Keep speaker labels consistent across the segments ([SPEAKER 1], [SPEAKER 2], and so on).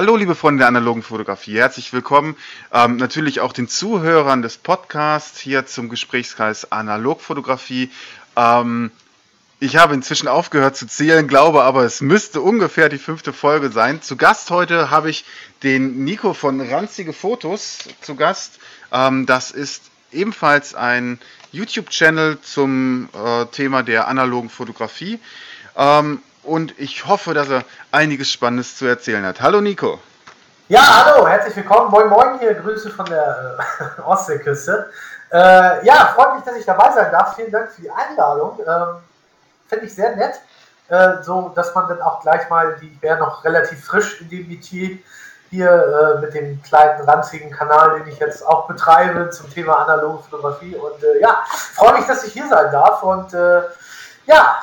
[SPEAKER 1] Hallo, liebe Freunde der analogen Fotografie. Herzlich willkommen. Ähm, natürlich auch den Zuhörern des Podcasts hier zum Gesprächskreis Analogfotografie. Ähm, ich habe inzwischen aufgehört zu zählen, glaube aber, es müsste ungefähr die fünfte Folge sein. Zu Gast heute habe ich den Nico von Ranzige Fotos zu Gast. Ähm, das ist ebenfalls ein YouTube-Channel zum äh, Thema der analogen Fotografie. Ähm, und ich hoffe, dass er einiges Spannendes zu erzählen hat. Hallo Nico.
[SPEAKER 2] Ja, hallo, herzlich willkommen. Moin Moin hier, Grüße von der äh, Ostseeküste. Äh, ja, freut mich, dass ich dabei sein darf. Vielen Dank für die Einladung. Ähm, Finde ich sehr nett, äh, so dass man dann auch gleich mal, die wäre noch relativ frisch in dem Metier hier äh, mit dem kleinen ranzigen Kanal, den ich jetzt auch betreibe zum Thema analoge Fotografie. Und äh, ja, freue mich, dass ich hier sein darf. Und äh, ja,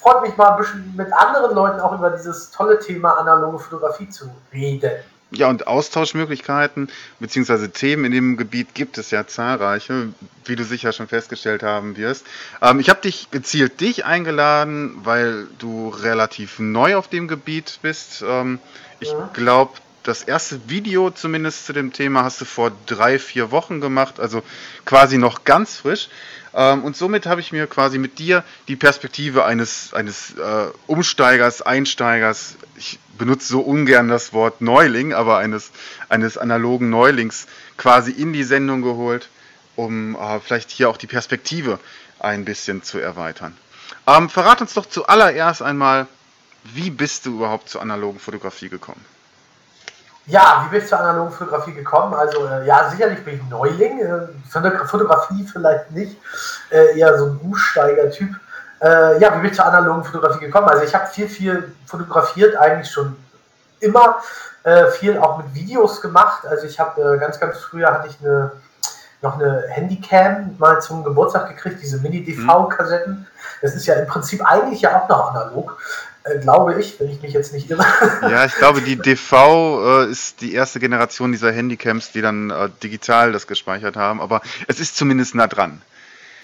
[SPEAKER 2] freut mich mal ein bisschen mit anderen Leuten auch über dieses tolle Thema analoge Fotografie zu reden.
[SPEAKER 1] Ja, und Austauschmöglichkeiten bzw. Themen in dem Gebiet gibt es ja zahlreiche, wie du sicher schon festgestellt haben wirst. Ähm, ich habe dich gezielt dich eingeladen, weil du relativ neu auf dem Gebiet bist. Ähm, ich ja. glaube, das erste Video zumindest zu dem Thema hast du vor drei, vier Wochen gemacht, also quasi noch ganz frisch. Ähm, und somit habe ich mir quasi mit dir die Perspektive eines, eines äh, Umsteigers, Einsteigers, ich benutze so ungern das Wort Neuling, aber eines, eines analogen Neulings quasi in die Sendung geholt, um äh, vielleicht hier auch die Perspektive ein bisschen zu erweitern. Ähm, verrat uns doch zuallererst einmal, wie bist du überhaupt zur analogen Fotografie gekommen?
[SPEAKER 2] Ja, wie bin ich zur analogen Fotografie gekommen? Also äh, ja, sicherlich bin ich Neuling. Äh, Fotografie vielleicht nicht, äh, eher so ein Umsteiger-Typ. Äh, ja, wie bin ich zur analogen Fotografie gekommen? Also ich habe viel, viel fotografiert, eigentlich schon immer. Äh, viel auch mit Videos gemacht. Also ich habe äh, ganz, ganz früher hatte ich eine noch eine Handycam mal zum Geburtstag gekriegt, diese Mini-DV-Kassetten. Das ist ja im Prinzip eigentlich ja auch noch analog. Äh, glaube ich, wenn ich mich jetzt nicht irre.
[SPEAKER 1] Ja, ich glaube, die DV äh, ist die erste Generation dieser Handycams, die dann äh, digital das gespeichert haben, aber es ist zumindest nah dran.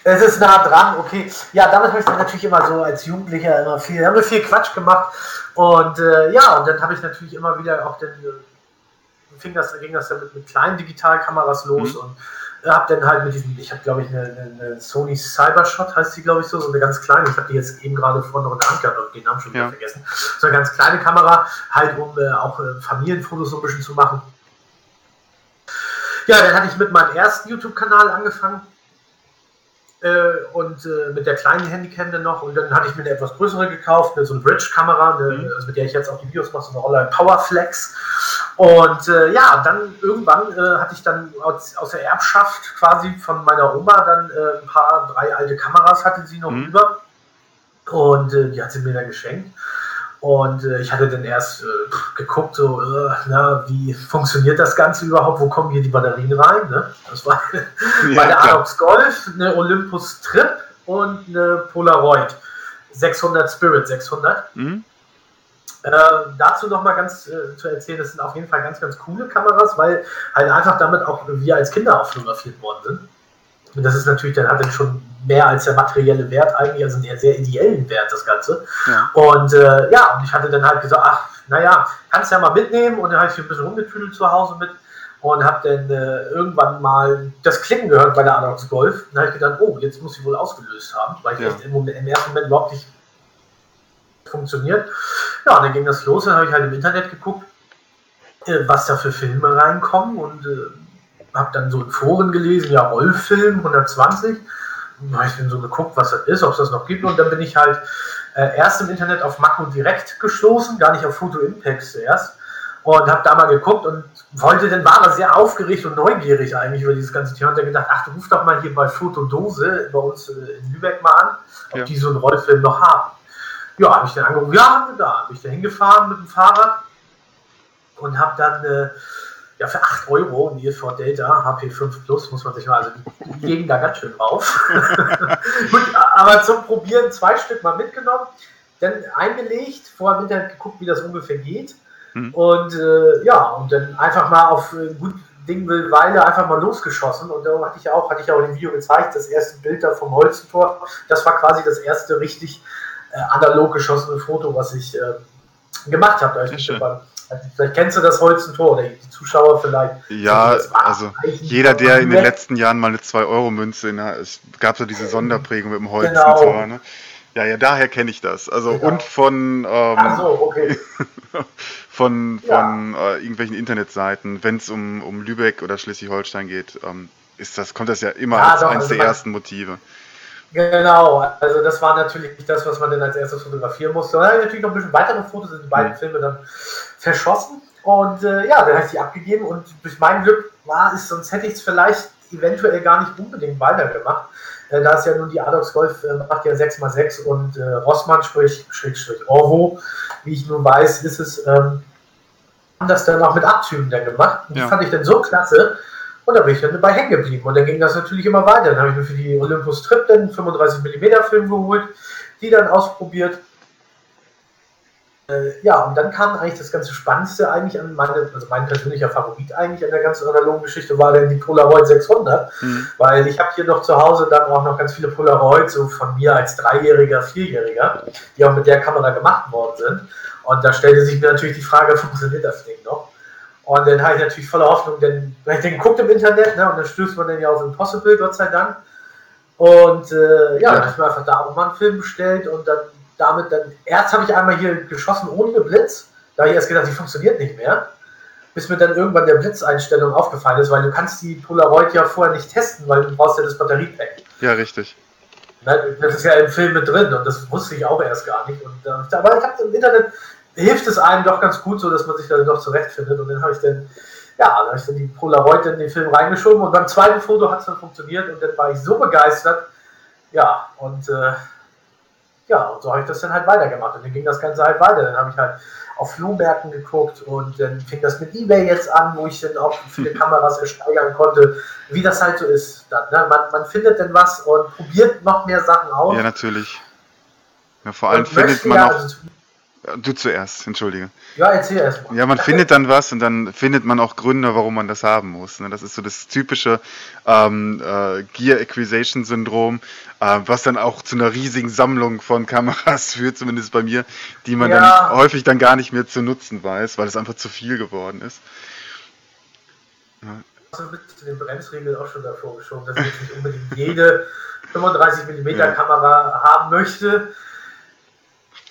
[SPEAKER 2] Es ist nah dran, okay. Ja, damit habe ich dann natürlich immer so als Jugendlicher immer viel, haben wir viel Quatsch gemacht. Und äh, ja, und dann habe ich natürlich immer wieder auch den, äh, fing das, ging das dann mit, mit kleinen Digitalkameras los mhm. und habe dann halt mit diesem, ich habe glaube ich eine, eine, Sony Cybershot, heißt die glaube ich so, so eine ganz kleine, ich habe die jetzt eben gerade vorne noch in der Hand gehabt, den Namen schon wieder ja. vergessen. So eine ganz kleine Kamera, halt um äh, auch äh, Familienfotos so ein bisschen zu machen. Ja, dann hatte ich mit meinem ersten YouTube-Kanal angefangen äh, und äh, mit der kleinen Handycam dann noch und dann hatte ich mir eine etwas größere gekauft, eine, so eine Bridge-Kamera, mhm. also mit der ich jetzt auch die Videos mache, so eine Online Powerflex und äh, ja, dann irgendwann äh, hatte ich dann aus, aus, der Erbschaft quasi von meiner Oma dann äh, ein paar, drei alte Kameras hatte sie noch mhm. über. Und äh, die hat sie mir dann geschenkt. Und äh, ich hatte dann erst äh, geguckt, so, na, wie funktioniert das Ganze überhaupt? Wo kommen hier die Batterien rein? Ne? Das war ja, bei der Adox Golf eine Olympus Trip und eine Polaroid 600 Spirit 600. Mhm. Äh, dazu noch mal ganz äh, zu erzählen, das sind auf jeden Fall ganz, ganz coole Kameras, weil halt einfach damit auch wir als Kinder auch fotografiert worden sind. Und das ist natürlich, dann hat dann schon mehr als der materielle Wert eigentlich, also einen sehr ideellen Wert, das Ganze. Ja. Und äh, ja, und ich hatte dann halt gesagt, ach, naja, kannst ja mal mitnehmen. Und dann habe ich ein bisschen rumgetüdelt zu Hause mit und habe dann äh, irgendwann mal das Klicken gehört bei der Adox Golf. Und dann habe ich gedacht, oh, jetzt muss ich wohl ausgelöst haben, weil ich ja. echt im, im ersten Moment überhaupt nicht funktioniert. Ja, dann ging das los, dann habe ich halt im Internet geguckt, äh, was da für Filme reinkommen und äh, habe dann so in Foren gelesen, ja, Rollfilm 120. Dann habe ich dann so geguckt, was das ist, ob es das noch gibt und dann bin ich halt äh, erst im Internet auf Mako direkt gestoßen, gar nicht auf Photo Impacts zuerst und habe da mal geguckt und wollte, dann war er sehr aufgeregt und neugierig eigentlich über dieses ganze Thema und dann gedacht, ach, du ruf doch mal hier bei Fotodose bei uns äh, in Lübeck mal an, ob ja. die so einen Rollfilm noch haben. Ja, habe ich dann angerufen, ja, haben wir da. Habe ich da hingefahren mit dem Fahrrad und habe dann äh, ja, für 8 Euro ein ESV Delta HP5 Plus, muss man sich mal, also die legen da ganz schön drauf. Gut, aber zum Probieren zwei Stück mal mitgenommen, dann eingelegt, vorher im Internet geguckt, wie das ungefähr geht. Mhm. Und äh, ja, und dann einfach mal auf äh, gut Ding will Weile einfach mal losgeschossen. Und da hatte ich auch, hatte ich auch dem Video gezeigt, das erste Bild da vom Holzentor. Das war quasi das erste richtig analog geschossene Foto, was ich äh, gemacht habe. Da ich beim Vielleicht kennst du das Holzentor oder die Zuschauer vielleicht.
[SPEAKER 1] Ja, also jeder, der in den letzten Jahren mal eine 2-Euro-Münze, es gab so diese Sonderprägung mit dem Holzentor. Genau. Ne? Ja, ja, daher kenne ich das. Also genau. und von ähm, so, okay. von, von ja. äh, irgendwelchen Internetseiten, wenn es um, um Lübeck oder Schleswig-Holstein geht, ähm, ist das, kommt das ja immer ja, als doch, eines also der ersten Motive.
[SPEAKER 2] Genau, also das war natürlich das, was man dann als erstes fotografieren musste. Und dann habe ich natürlich noch ein bisschen weitere Fotos in die beiden mhm. Filme dann verschossen. Und äh, ja, dann habe ich sie abgegeben und durch mein Glück war es, sonst hätte ich es vielleicht eventuell gar nicht unbedingt weitergemacht. Äh, da ist ja nun die Adox Golf äh, macht ja 6x6 und äh, Rossmann, sprich, Schrägstrich Orvo, wie ich nun weiß, ist es, ähm, haben das dann auch mit Abzügen dann gemacht. Und ja. die fand ich dann so klasse, und da bin ich dann dabei hängen geblieben. Und dann ging das natürlich immer weiter. Dann habe ich mir für die Olympus Trip den 35mm Film geholt, die dann ausprobiert. Äh, ja, und dann kam eigentlich das ganze Spannendste eigentlich an meine, also mein persönlicher Favorit eigentlich an der ganzen analogen Geschichte war dann die Polaroid 600, mhm. weil ich habe hier noch zu Hause dann auch noch ganz viele Polaroids so von mir als Dreijähriger, Vierjähriger, die auch mit der Kamera gemacht worden sind. Und da stellte sich mir natürlich die Frage, funktioniert das Ding noch? Und dann habe ich natürlich voller Hoffnung, denn ich den geguckt im Internet, ne, und dann stößt man dann ja auf Impossible, Gott sei Dank. Und äh, ja, ja. dann habe ich mir einfach da auch mal einen Film bestellt und dann damit dann, erst habe ich einmal hier geschossen ohne Blitz, da habe ich erst gedacht, die funktioniert nicht mehr, bis mir dann irgendwann der Blitzeinstellung aufgefallen ist, weil du kannst die Polaroid ja vorher nicht testen, weil du brauchst ja das Batteriepack.
[SPEAKER 1] Ja, richtig.
[SPEAKER 2] Das ist ja im Film mit drin und das wusste ich auch erst gar nicht. Und, äh, aber ich habe im Internet hilft es einem doch ganz gut so, dass man sich da doch zurechtfindet. Und dann habe ich dann, ja, dann habe ich dann die Polaroid in den Film reingeschoben und beim zweiten Foto hat es dann funktioniert und dann war ich so begeistert. Ja, und äh, ja, und so habe ich das dann halt weitergemacht. Und dann ging das Ganze halt weiter. Dann habe ich halt auf Flohmärkten geguckt und dann fing das mit Ebay jetzt an, wo ich dann auch viele Kameras ersteigern konnte, wie das halt so ist. Dann, ne? man, man findet dann was und probiert noch mehr Sachen aus.
[SPEAKER 1] Ja, natürlich. Ja, vor allem findet man ja, auch. Also, Du zuerst, entschuldige.
[SPEAKER 2] Ja, erzähl erst
[SPEAKER 1] mal. Ja, man findet dann was und dann findet man auch Gründe, warum man das haben muss. Ne? Das ist so das typische ähm, äh, Gear Acquisition Syndrom, äh, was dann auch zu einer riesigen Sammlung von Kameras führt, zumindest bei mir, die man ja. dann häufig dann gar nicht mehr zu nutzen weiß, weil es einfach zu viel geworden ist.
[SPEAKER 2] Ja. Also mit den Bremsregeln auch schon davor geschoben, dass ich nicht unbedingt jede 35 mm ja. Kamera haben möchte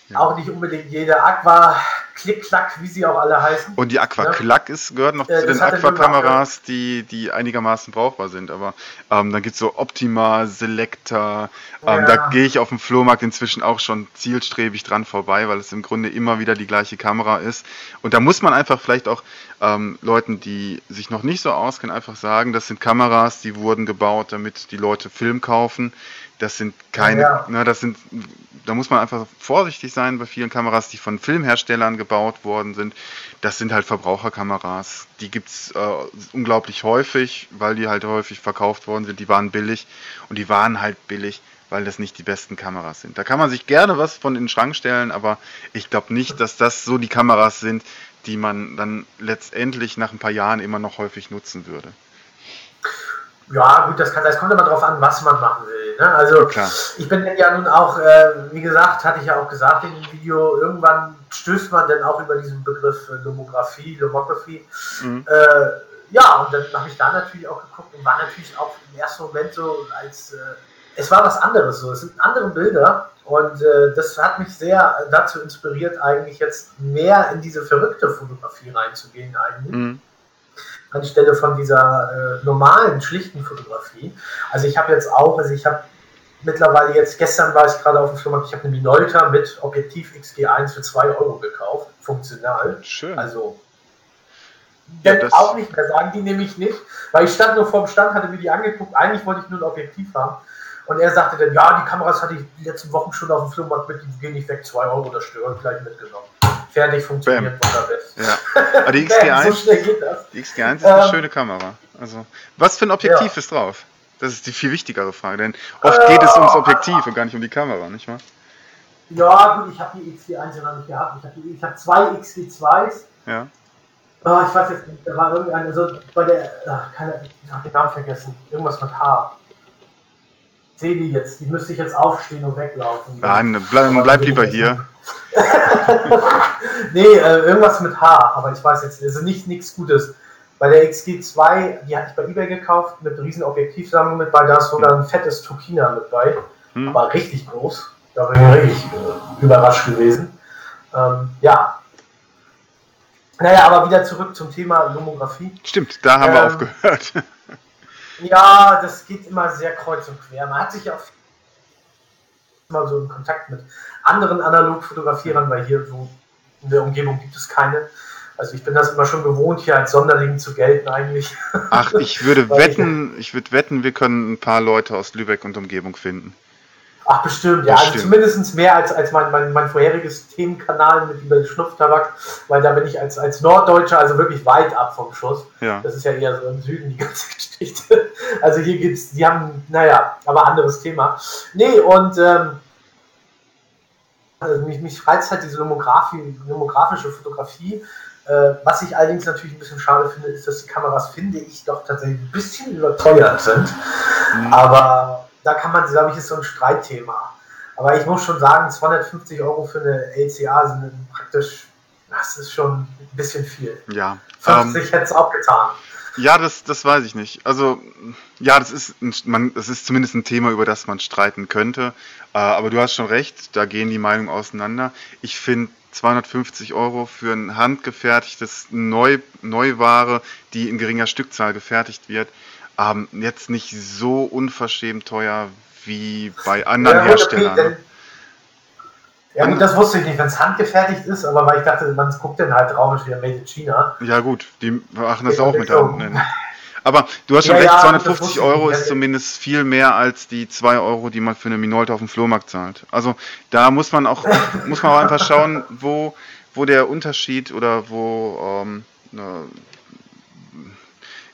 [SPEAKER 2] ja. Auch nicht unbedingt jede Aqua Klick-Klack, wie sie auch alle heißen.
[SPEAKER 1] Und die Aqua Klack ist, gehört noch äh, zu den Aqua-Kameras, die, die einigermaßen brauchbar sind. Aber ähm, dann gibt es so Optima, Selecta. Ähm, ja. Da gehe ich auf dem Flohmarkt inzwischen auch schon zielstrebig dran vorbei, weil es im Grunde immer wieder die gleiche Kamera ist. Und da muss man einfach vielleicht auch ähm, Leuten, die sich noch nicht so auskennen, einfach sagen, das sind Kameras, die wurden gebaut, damit die Leute Film kaufen. Das sind keine, ja. na, das sind da muss man einfach vorsichtig sein bei vielen Kameras, die von Filmherstellern gebaut worden sind. Das sind halt Verbraucherkameras. Die gibt es äh, unglaublich häufig, weil die halt häufig verkauft worden sind. Die waren billig und die waren halt billig, weil das nicht die besten Kameras sind. Da kann man sich gerne was von in den Schrank stellen, aber ich glaube nicht, dass das so die Kameras sind, die man dann letztendlich nach ein paar Jahren immer noch häufig nutzen würde.
[SPEAKER 2] Ja, gut, das, kann, das kommt immer darauf an, was man machen will. Ne? Also Klar. ich bin ja nun auch, äh, wie gesagt, hatte ich ja auch gesagt in dem Video, irgendwann stößt man dann auch über diesen Begriff äh, Lomographie, Lomography. Mhm. Äh, ja, und dann habe ich da natürlich auch geguckt und war natürlich auch im ersten Moment so als, äh, es war was anderes so, es sind andere Bilder und äh, das hat mich sehr dazu inspiriert, eigentlich jetzt mehr in diese verrückte Fotografie reinzugehen eigentlich. Mhm anstelle von dieser äh, normalen, schlichten Fotografie. Also ich habe jetzt auch, also ich habe mittlerweile jetzt, gestern war ich gerade auf dem Flohmarkt, ich habe eine Minolta mit Objektiv XG1 für 2 Euro gekauft, funktional.
[SPEAKER 1] Schön.
[SPEAKER 2] Also ja, auch nicht mehr sagen, die nehme ich nicht, weil ich stand nur vorm Stand, hatte mir die angeguckt, eigentlich wollte ich nur ein Objektiv haben. Und er sagte dann, ja, die Kameras hatte ich die letzten Wochen schon auf dem Flohmarkt mit, die gehen nicht weg, 2 Euro, das stört, gleich mitgenommen fertig funktioniert.
[SPEAKER 1] Ja. Aber die XG1, so die XG1 ist eine ähm, schöne Kamera. Also, was für ein Objektiv ja. ist drauf? Das ist die viel wichtigere Frage, denn oft äh, geht es ums Objektiv und gar nicht um die Kamera, nicht wahr?
[SPEAKER 2] Ja, gut, ich habe die XG1 ja noch nicht gehabt. Ich habe hab zwei XG2s.
[SPEAKER 1] Ja.
[SPEAKER 2] Oh, ich weiß jetzt nicht, da war irgendein, also bei der, ach, keine, ich habe den Namen vergessen. Irgendwas mit H. sehe die jetzt, die müsste ich jetzt aufstehen und weglaufen.
[SPEAKER 1] Nein, bleib, bleib lieber hier.
[SPEAKER 2] nee, äh, irgendwas mit H, aber ich weiß jetzt, also nicht nichts Gutes. Bei der XG2, die hatte ich bei eBay gekauft, mit riesen Objektivsammlung mit bei, da ist sogar ein fettes Turkina mit bei, hm. aber richtig groß. Da bin ich richtig äh, überrascht gewesen. Ähm, ja. Naja, aber wieder zurück zum Thema Lomographie.
[SPEAKER 1] Stimmt, da haben ähm, wir aufgehört.
[SPEAKER 2] Ja, das geht immer sehr kreuz und quer. Man hat sich auch mal so in Kontakt mit anderen Analogfotografierern, weil hier so in der Umgebung gibt es keine. Also ich bin das immer schon gewohnt, hier als Sonderling zu gelten eigentlich.
[SPEAKER 1] Ach, ich würde wetten, ich würde wetten, wir können ein paar Leute aus Lübeck und Umgebung finden.
[SPEAKER 2] Ach, bestimmt, ja. Also zumindest mehr als, als mein, mein, mein vorheriges Themenkanal mit über Schnupftabak, weil da bin ich als, als Norddeutscher also wirklich weit ab vom Schuss. Ja. Das ist ja eher so im Süden die ganze Geschichte. Also hier gibt's, die haben, naja, aber anderes Thema. Nee, und ähm, also mich, mich reizt halt diese nomografische Fotografie. Äh, was ich allerdings natürlich ein bisschen schade finde, ist, dass die Kameras, finde ich, doch tatsächlich ein bisschen überteuert sind. Mhm. Aber da kann man, glaube ich, ist so ein Streitthema. Aber ich muss schon sagen, 250 Euro für eine LCA sind praktisch, das ist schon ein bisschen viel.
[SPEAKER 1] Ja.
[SPEAKER 2] 50 ähm, hätte es auch getan.
[SPEAKER 1] Ja, das, das weiß ich nicht. Also, ja, das ist, ein, man, das ist zumindest ein Thema, über das man streiten könnte. Äh, aber du hast schon recht, da gehen die Meinungen auseinander. Ich finde 250 Euro für ein handgefertigtes Neu, Neuware, die in geringer Stückzahl gefertigt wird, ähm, jetzt nicht so unverschämt teuer wie bei anderen ja, Herstellern. Okay, denn,
[SPEAKER 2] ja gut, das wusste ich nicht, wenn es handgefertigt ist, aber weil ich dachte, man guckt dann halt drauf, wieder Made in China.
[SPEAKER 1] Ja gut, die machen das auch mit der Hand. Ne? Aber du hast schon ja, recht, ja, 250 Euro ist zumindest viel mehr als die 2 Euro, die man für eine Minolta auf dem Flohmarkt zahlt. Also da muss man auch, muss man auch einfach schauen, wo, wo der Unterschied oder wo, ähm, äh,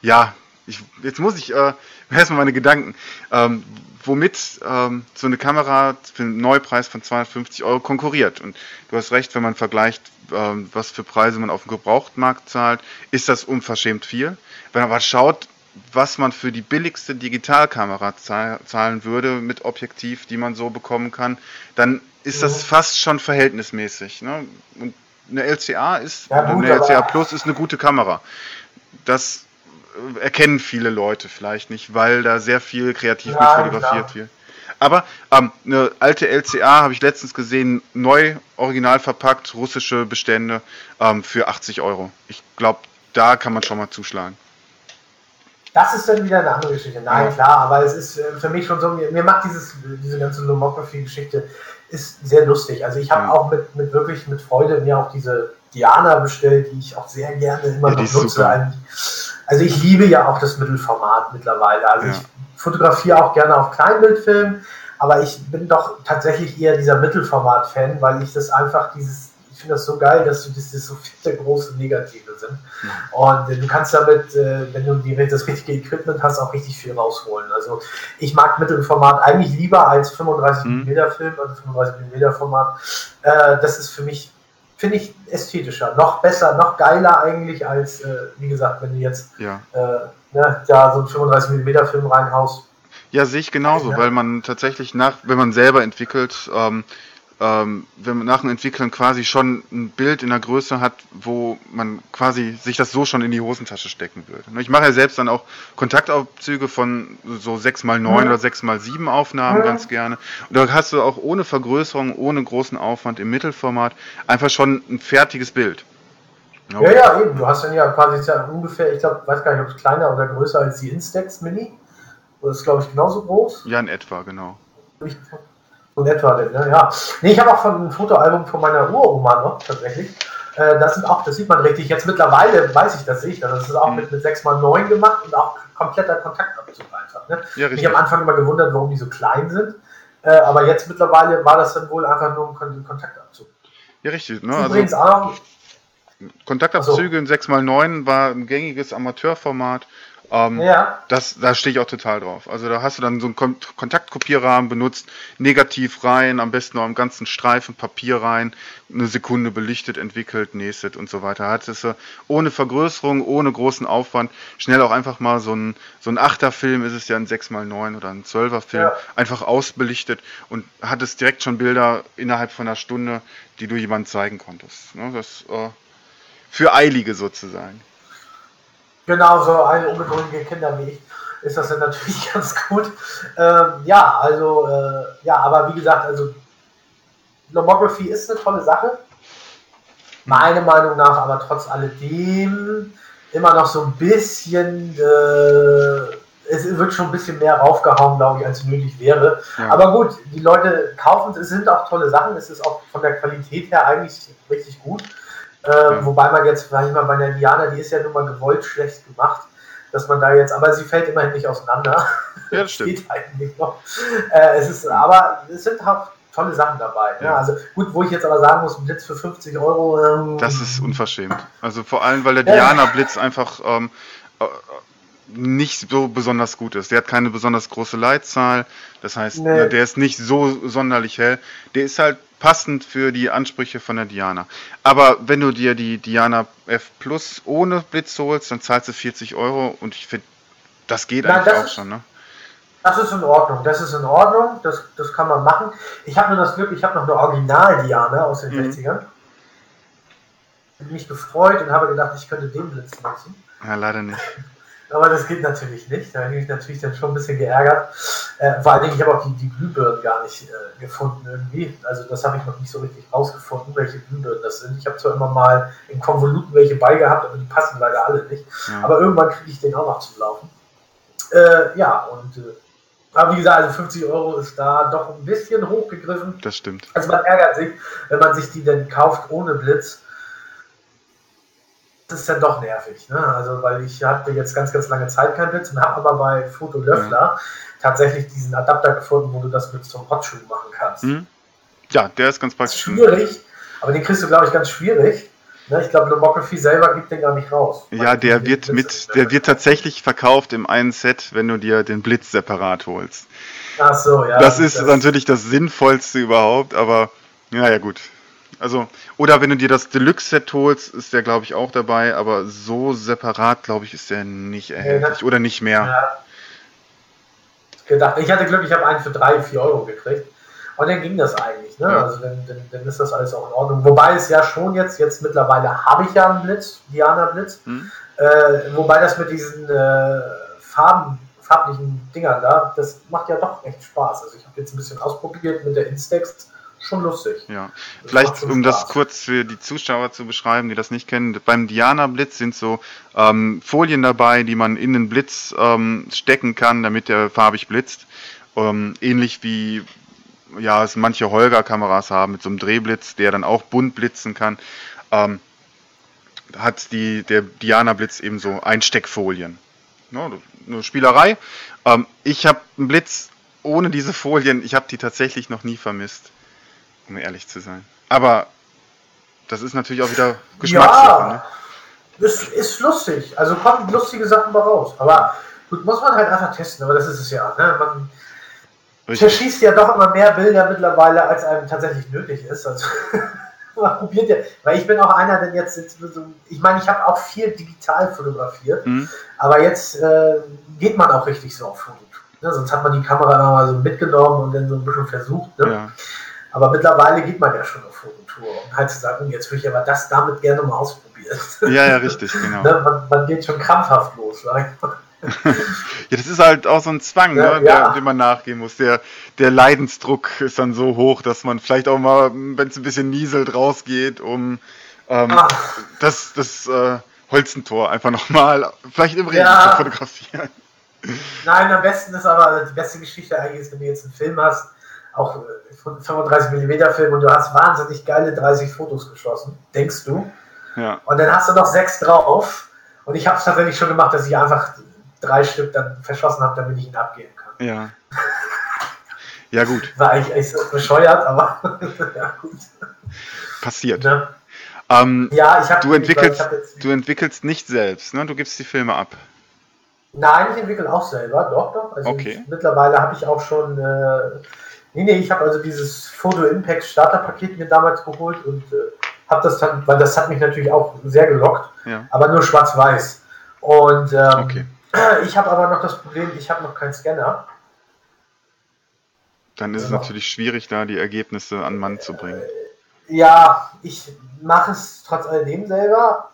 [SPEAKER 1] ja, ich, jetzt muss ich äh, erstmal meine Gedanken. Ähm, womit ähm, so eine Kamera für einen Neupreis von 250 Euro konkurriert. Und du hast recht, wenn man vergleicht, ähm, was für Preise man auf dem Gebrauchtmarkt zahlt, ist das unverschämt viel. Wenn man aber schaut, was man für die billigste Digitalkamera zahlen würde mit Objektiv, die man so bekommen kann, dann ist das fast schon verhältnismäßig. Ne? Und eine LCA ist, ja, gut, eine LCA Plus ist eine gute Kamera. Das erkennen viele Leute vielleicht nicht, weil da sehr viel kreativ ja, mit fotografiert klar. wird. Aber ähm, eine alte LCA habe ich letztens gesehen, neu, original verpackt, russische Bestände ähm, für 80 Euro. Ich glaube, da kann man schon mal zuschlagen.
[SPEAKER 2] Das ist dann wieder eine andere Geschichte. Nein, ja. klar, aber es ist äh, für mich schon so, mir, mir macht dieses, diese ganze Lomography-Geschichte ist sehr lustig. Also ich habe ja. auch mit, mit wirklich mit Freude mir auch diese Diana bestellt, die ich auch sehr gerne immer ja, noch nutze. Also ich liebe ja auch das Mittelformat mittlerweile. Also ja. ich fotografiere auch gerne auf Kleinbildfilm, aber ich bin doch tatsächlich eher dieser Mittelformat-Fan, weil ich das einfach dieses ich finde das so geil, dass du das, das so viele große Negative sind. Mhm. Und äh, du kannst damit, äh, wenn du die, das richtige Equipment hast, auch richtig viel rausholen. Also ich mag Mittelformat eigentlich lieber als 35 mm Film, also 35 mm Format. Äh, das ist für mich finde ich ästhetischer, noch besser, noch geiler eigentlich als, äh, wie gesagt, wenn du jetzt ja. äh, ne, da so einen 35 mm Film reinhaust.
[SPEAKER 1] Ja, sehe ich genauso, ja. weil man tatsächlich nach, wenn man selber entwickelt, ähm, ähm, wenn man nach dem Entwickeln quasi schon ein Bild in der Größe hat, wo man quasi sich das so schon in die Hosentasche stecken würde. Ich mache ja selbst dann auch Kontaktaufzüge von so 6x9 mhm. oder 6x7 Aufnahmen mhm. ganz gerne. Und da hast du auch ohne Vergrößerung, ohne großen Aufwand im Mittelformat einfach schon ein fertiges Bild.
[SPEAKER 2] Ja, ja, eben. Du hast dann ja quasi ja ungefähr, ich glaube, weiß gar nicht, ob es kleiner oder größer als die Instax Mini. Das ist, glaube ich, genauso groß.
[SPEAKER 1] Ja, in etwa, genau.
[SPEAKER 2] So etwa denn, ne? Ja. Nee, ich habe auch von ein Fotoalbum von meiner Uroma noch tatsächlich. Äh, das sind auch, das sieht man richtig. Jetzt mittlerweile weiß ich, das sehe ich das. Das ist auch mhm. mit, mit 6x9 gemacht und auch kompletter Kontaktabzug einfach. Ne? Ja, ich habe am Anfang immer gewundert, warum die so klein sind. Äh, aber jetzt mittlerweile war das dann wohl einfach nur ein Kontaktabzug.
[SPEAKER 1] Ja, richtig. Ne?
[SPEAKER 2] Also, Übrigens auch
[SPEAKER 1] Kontaktabzüge in 6x9 war ein gängiges Amateurformat. Ähm,
[SPEAKER 2] Ja.
[SPEAKER 1] das, da stehe ich auch total drauf. Also da hast du dann so einen Kon Kontaktkopierrahmen benutzt, negativ rein, am besten noch am ganzen Streifen Papier rein, eine Sekunde belichtet, entwickelt, nästet und so weiter. Hattest du ohne Vergrößerung, ohne großen Aufwand, schnell auch einfach mal so ein, so ein 8er-Film, ist es ja ein 6x9 oder ein 12er-Film,
[SPEAKER 2] Ja.
[SPEAKER 1] einfach ausbelichtet und hattest direkt schon Bilder innerhalb von einer Stunde, die du jemandem zeigen konntest. Ne? Das äh, für Eilige sozusagen.
[SPEAKER 2] Genau, so eine ungeduldige Kinder wie ich ist das dann natürlich ganz gut. Ähm, ja, also, äh, ja, aber wie gesagt, also Lomography ist eine tolle Sache. Meiner Meinung nach aber trotz alledem immer noch so ein bisschen, äh, es wird schon ein bisschen mehr raufgehauen, glaube ich, als nötig wäre.
[SPEAKER 1] Ja.
[SPEAKER 2] Aber gut, die Leute kaufen es, es sind auch tolle Sachen, es ist auch von der Qualität her eigentlich richtig gut. Äh, Wobei man jetzt, sag ich mal, bei der Diana, die ist ja nun mal gewollt schlecht gemacht, dass man da jetzt, aber sie fällt immerhin nicht auseinander.
[SPEAKER 1] Ja, das stimmt.
[SPEAKER 2] Geht eigentlich noch. Äh, es ist, aber es sind auch tolle Sachen dabei. Ne?
[SPEAKER 1] Ja.
[SPEAKER 2] Also gut, wo ich jetzt aber sagen muss, ein Blitz für 50 Euro. Ähm,
[SPEAKER 1] Das ist unverschämt. Also vor allem, weil der
[SPEAKER 2] Ja.
[SPEAKER 1] Diana Blitz einfach ähm, äh, nicht so besonders gut ist. Der hat keine besonders große Leitzahl. Das heißt,
[SPEAKER 2] Nee.
[SPEAKER 1] ne, der ist nicht so sonderlich hell. Der ist halt passend für die Ansprüche von der Diana. Aber wenn du dir die Diana F Plus ohne Blitz holst, dann zahlst du 40 Euro und ich finde, das geht
[SPEAKER 2] Nein,
[SPEAKER 1] eigentlich
[SPEAKER 2] das
[SPEAKER 1] auch
[SPEAKER 2] ist-
[SPEAKER 1] schon. Ne?
[SPEAKER 2] Das ist in Ordnung, das ist in Ordnung, das, das kann man machen. Ich habe nur das Glück, ich habe noch eine Original-Diana aus den
[SPEAKER 1] Mhm.
[SPEAKER 2] 60ern. Bin mich gefreut und habe gedacht, ich könnte den Blitz nutzen.
[SPEAKER 1] Ja, leider nicht.
[SPEAKER 2] Aber das geht natürlich nicht. Da habe ich mich natürlich dann schon ein bisschen geärgert. Äh, vor allen Dingen, ich habe auch die, die Glühbirnen gar nicht äh, gefunden irgendwie. Also das habe ich noch nicht so richtig rausgefunden, welche Glühbirnen das sind. Ich habe zwar immer mal in Konvoluten welche bei gehabt, aber die passen leider alle nicht.
[SPEAKER 1] Ja.
[SPEAKER 2] Aber irgendwann kriege ich den auch noch zum Laufen. Äh, ja, und äh, aber wie gesagt, also 50 Euro ist da doch ein bisschen hochgegriffen.
[SPEAKER 1] Das stimmt.
[SPEAKER 2] Also man ärgert sich, wenn man sich die denn kauft ohne Blitz. Das ist dann doch nervig, ne? Also weil ich hatte jetzt ganz, ganz lange Zeit keinen Blitz und habe aber bei Foto Löffler tatsächlich diesen Adapter gefunden, wo du das mit zum Hotshoe machen kannst.
[SPEAKER 1] Hm? Ja, der ist ganz
[SPEAKER 2] Das ist
[SPEAKER 1] praktisch.
[SPEAKER 2] schwierig, aber den kriegst du, glaube ich, ganz schwierig. Ne? Ich glaube, Lomography selber gibt den gar nicht raus.
[SPEAKER 1] Ja, der wird
[SPEAKER 2] Blitz
[SPEAKER 1] mit, der wird tatsächlich verkauft im einen Set, wenn du dir den Blitz separat holst.
[SPEAKER 2] Ach so, ja.
[SPEAKER 1] das ist natürlich das Sinnvollste überhaupt, aber naja, gut. Also, oder wenn du dir das Deluxe-Set holst, ist der, glaube ich, auch dabei, aber so separat, glaube ich, ist der nicht erhältlich oder nicht mehr.
[SPEAKER 2] Ja. Gedacht. Ich hatte Glück, ich habe einen für 3, 4 Euro gekriegt. Und dann ging das eigentlich. Ne?
[SPEAKER 1] Ja.
[SPEAKER 2] Also dann, dann, dann ist das alles auch in Ordnung. Wobei es ja schon jetzt, jetzt mittlerweile habe ich ja einen Blitz, Diana Blitz.
[SPEAKER 1] Hm?
[SPEAKER 2] Äh, wobei das mit diesen äh, Farben, farblichen Dingern da, das macht ja doch echt Spaß. Also ich habe jetzt ein bisschen ausprobiert mit der Instax. Schon lustig.
[SPEAKER 1] Ja,
[SPEAKER 2] Das
[SPEAKER 1] vielleicht um das
[SPEAKER 2] Spaß.
[SPEAKER 1] kurz für die Zuschauer zu beschreiben, die das nicht kennen, beim Diana Blitz sind so ähm, Folien dabei, die man in den Blitz ähm, stecken kann, damit der farbig blitzt. Ähm, ähnlich wie ja, es manche Holger-Kameras haben mit so einem Drehblitz, der dann auch bunt blitzen kann. Ähm, hat die, der Diana Blitz eben so Einsteckfolien. Ja, eine Spielerei. Ähm, ich habe einen Blitz ohne diese Folien, ich habe die tatsächlich noch nie vermisst um ehrlich zu sein. Aber das ist natürlich auch wieder Geschmackssache. Ne?
[SPEAKER 2] Ja, ist, ist lustig. Also kommen lustige Sachen bei raus. Aber gut, muss man halt einfach testen. Aber das ist es ja. Ne? Man
[SPEAKER 1] Richtig.
[SPEAKER 2] verschießt ja doch immer mehr Bilder mittlerweile, als einem tatsächlich nötig ist. Also man probiert ja. Weil ich bin auch einer, der jetzt, jetzt so, ich meine, ich habe auch viel digital fotografiert.
[SPEAKER 1] Mhm.
[SPEAKER 2] Aber jetzt äh, geht man auch richtig so auf Fototour. Ne? Sonst hat man die Kamera mal so mitgenommen und dann so ein bisschen versucht. Ne?
[SPEAKER 1] Ja.
[SPEAKER 2] Aber mittlerweile geht man ja schon auf Fototour, um halt zu sagen, jetzt würde ich aber das damit gerne mal ausprobieren.
[SPEAKER 1] ja, ja, richtig, genau.
[SPEAKER 2] Ne, man, man geht schon krampfhaft los. sag ich mal.
[SPEAKER 1] Ja, das ist halt auch so ein Zwang,
[SPEAKER 2] Ja,
[SPEAKER 1] ne,
[SPEAKER 2] ja.
[SPEAKER 1] der, dem man nachgehen muss. Der, der Leidensdruck ist dann so hoch, dass man vielleicht auch mal, wenn es ein bisschen nieselt, rausgeht, um ähm,
[SPEAKER 2] Ah.
[SPEAKER 1] das, das äh, Holzentor einfach nochmal, vielleicht im Regen
[SPEAKER 2] Ja.
[SPEAKER 1] zu fotografieren.
[SPEAKER 2] Nein, am besten ist aber, die beste Geschichte eigentlich ist, wenn du jetzt einen Film hast, auch äh, von 35 mm Film und du hast wahnsinnig geile 30 Fotos geschossen, denkst du.
[SPEAKER 1] Ja,
[SPEAKER 2] Und dann hast du noch sechs drauf. Und ich habe es tatsächlich schon gemacht, dass ich einfach drei Stück dann verschossen habe, damit ich ihn abgeben kann.
[SPEAKER 1] ja. Ja, gut,
[SPEAKER 2] War eigentlich echt so bescheuert, aber ja gut.
[SPEAKER 1] passiert.
[SPEAKER 2] Ne?
[SPEAKER 1] Ähm,
[SPEAKER 2] Ja, ich habe
[SPEAKER 1] du, entwickelst,
[SPEAKER 2] ich hab jetzt,
[SPEAKER 1] du entwickelst nicht selbst, ne? Du gibst die Filme ab.
[SPEAKER 2] Nein, ich entwickle auch selber, doch, doch. Also
[SPEAKER 1] Okay.
[SPEAKER 2] ich, mittlerweile habe ich auch schon. Äh, nee, nee, ich habe also dieses Photo Impact Starter-Paket mir damals geholt und äh, habe das dann, weil das hat mich natürlich auch sehr gelockt,
[SPEAKER 1] Ja.
[SPEAKER 2] aber nur schwarz-weiß. Und ähm,
[SPEAKER 1] Okay.
[SPEAKER 2] ich habe aber noch das Problem, ich habe noch keinen Scanner.
[SPEAKER 1] Dann ist es
[SPEAKER 2] Genau.
[SPEAKER 1] natürlich schwierig, da die Ergebnisse an Mann zu bringen.
[SPEAKER 2] Ja, ich mache es trotz alledem selber.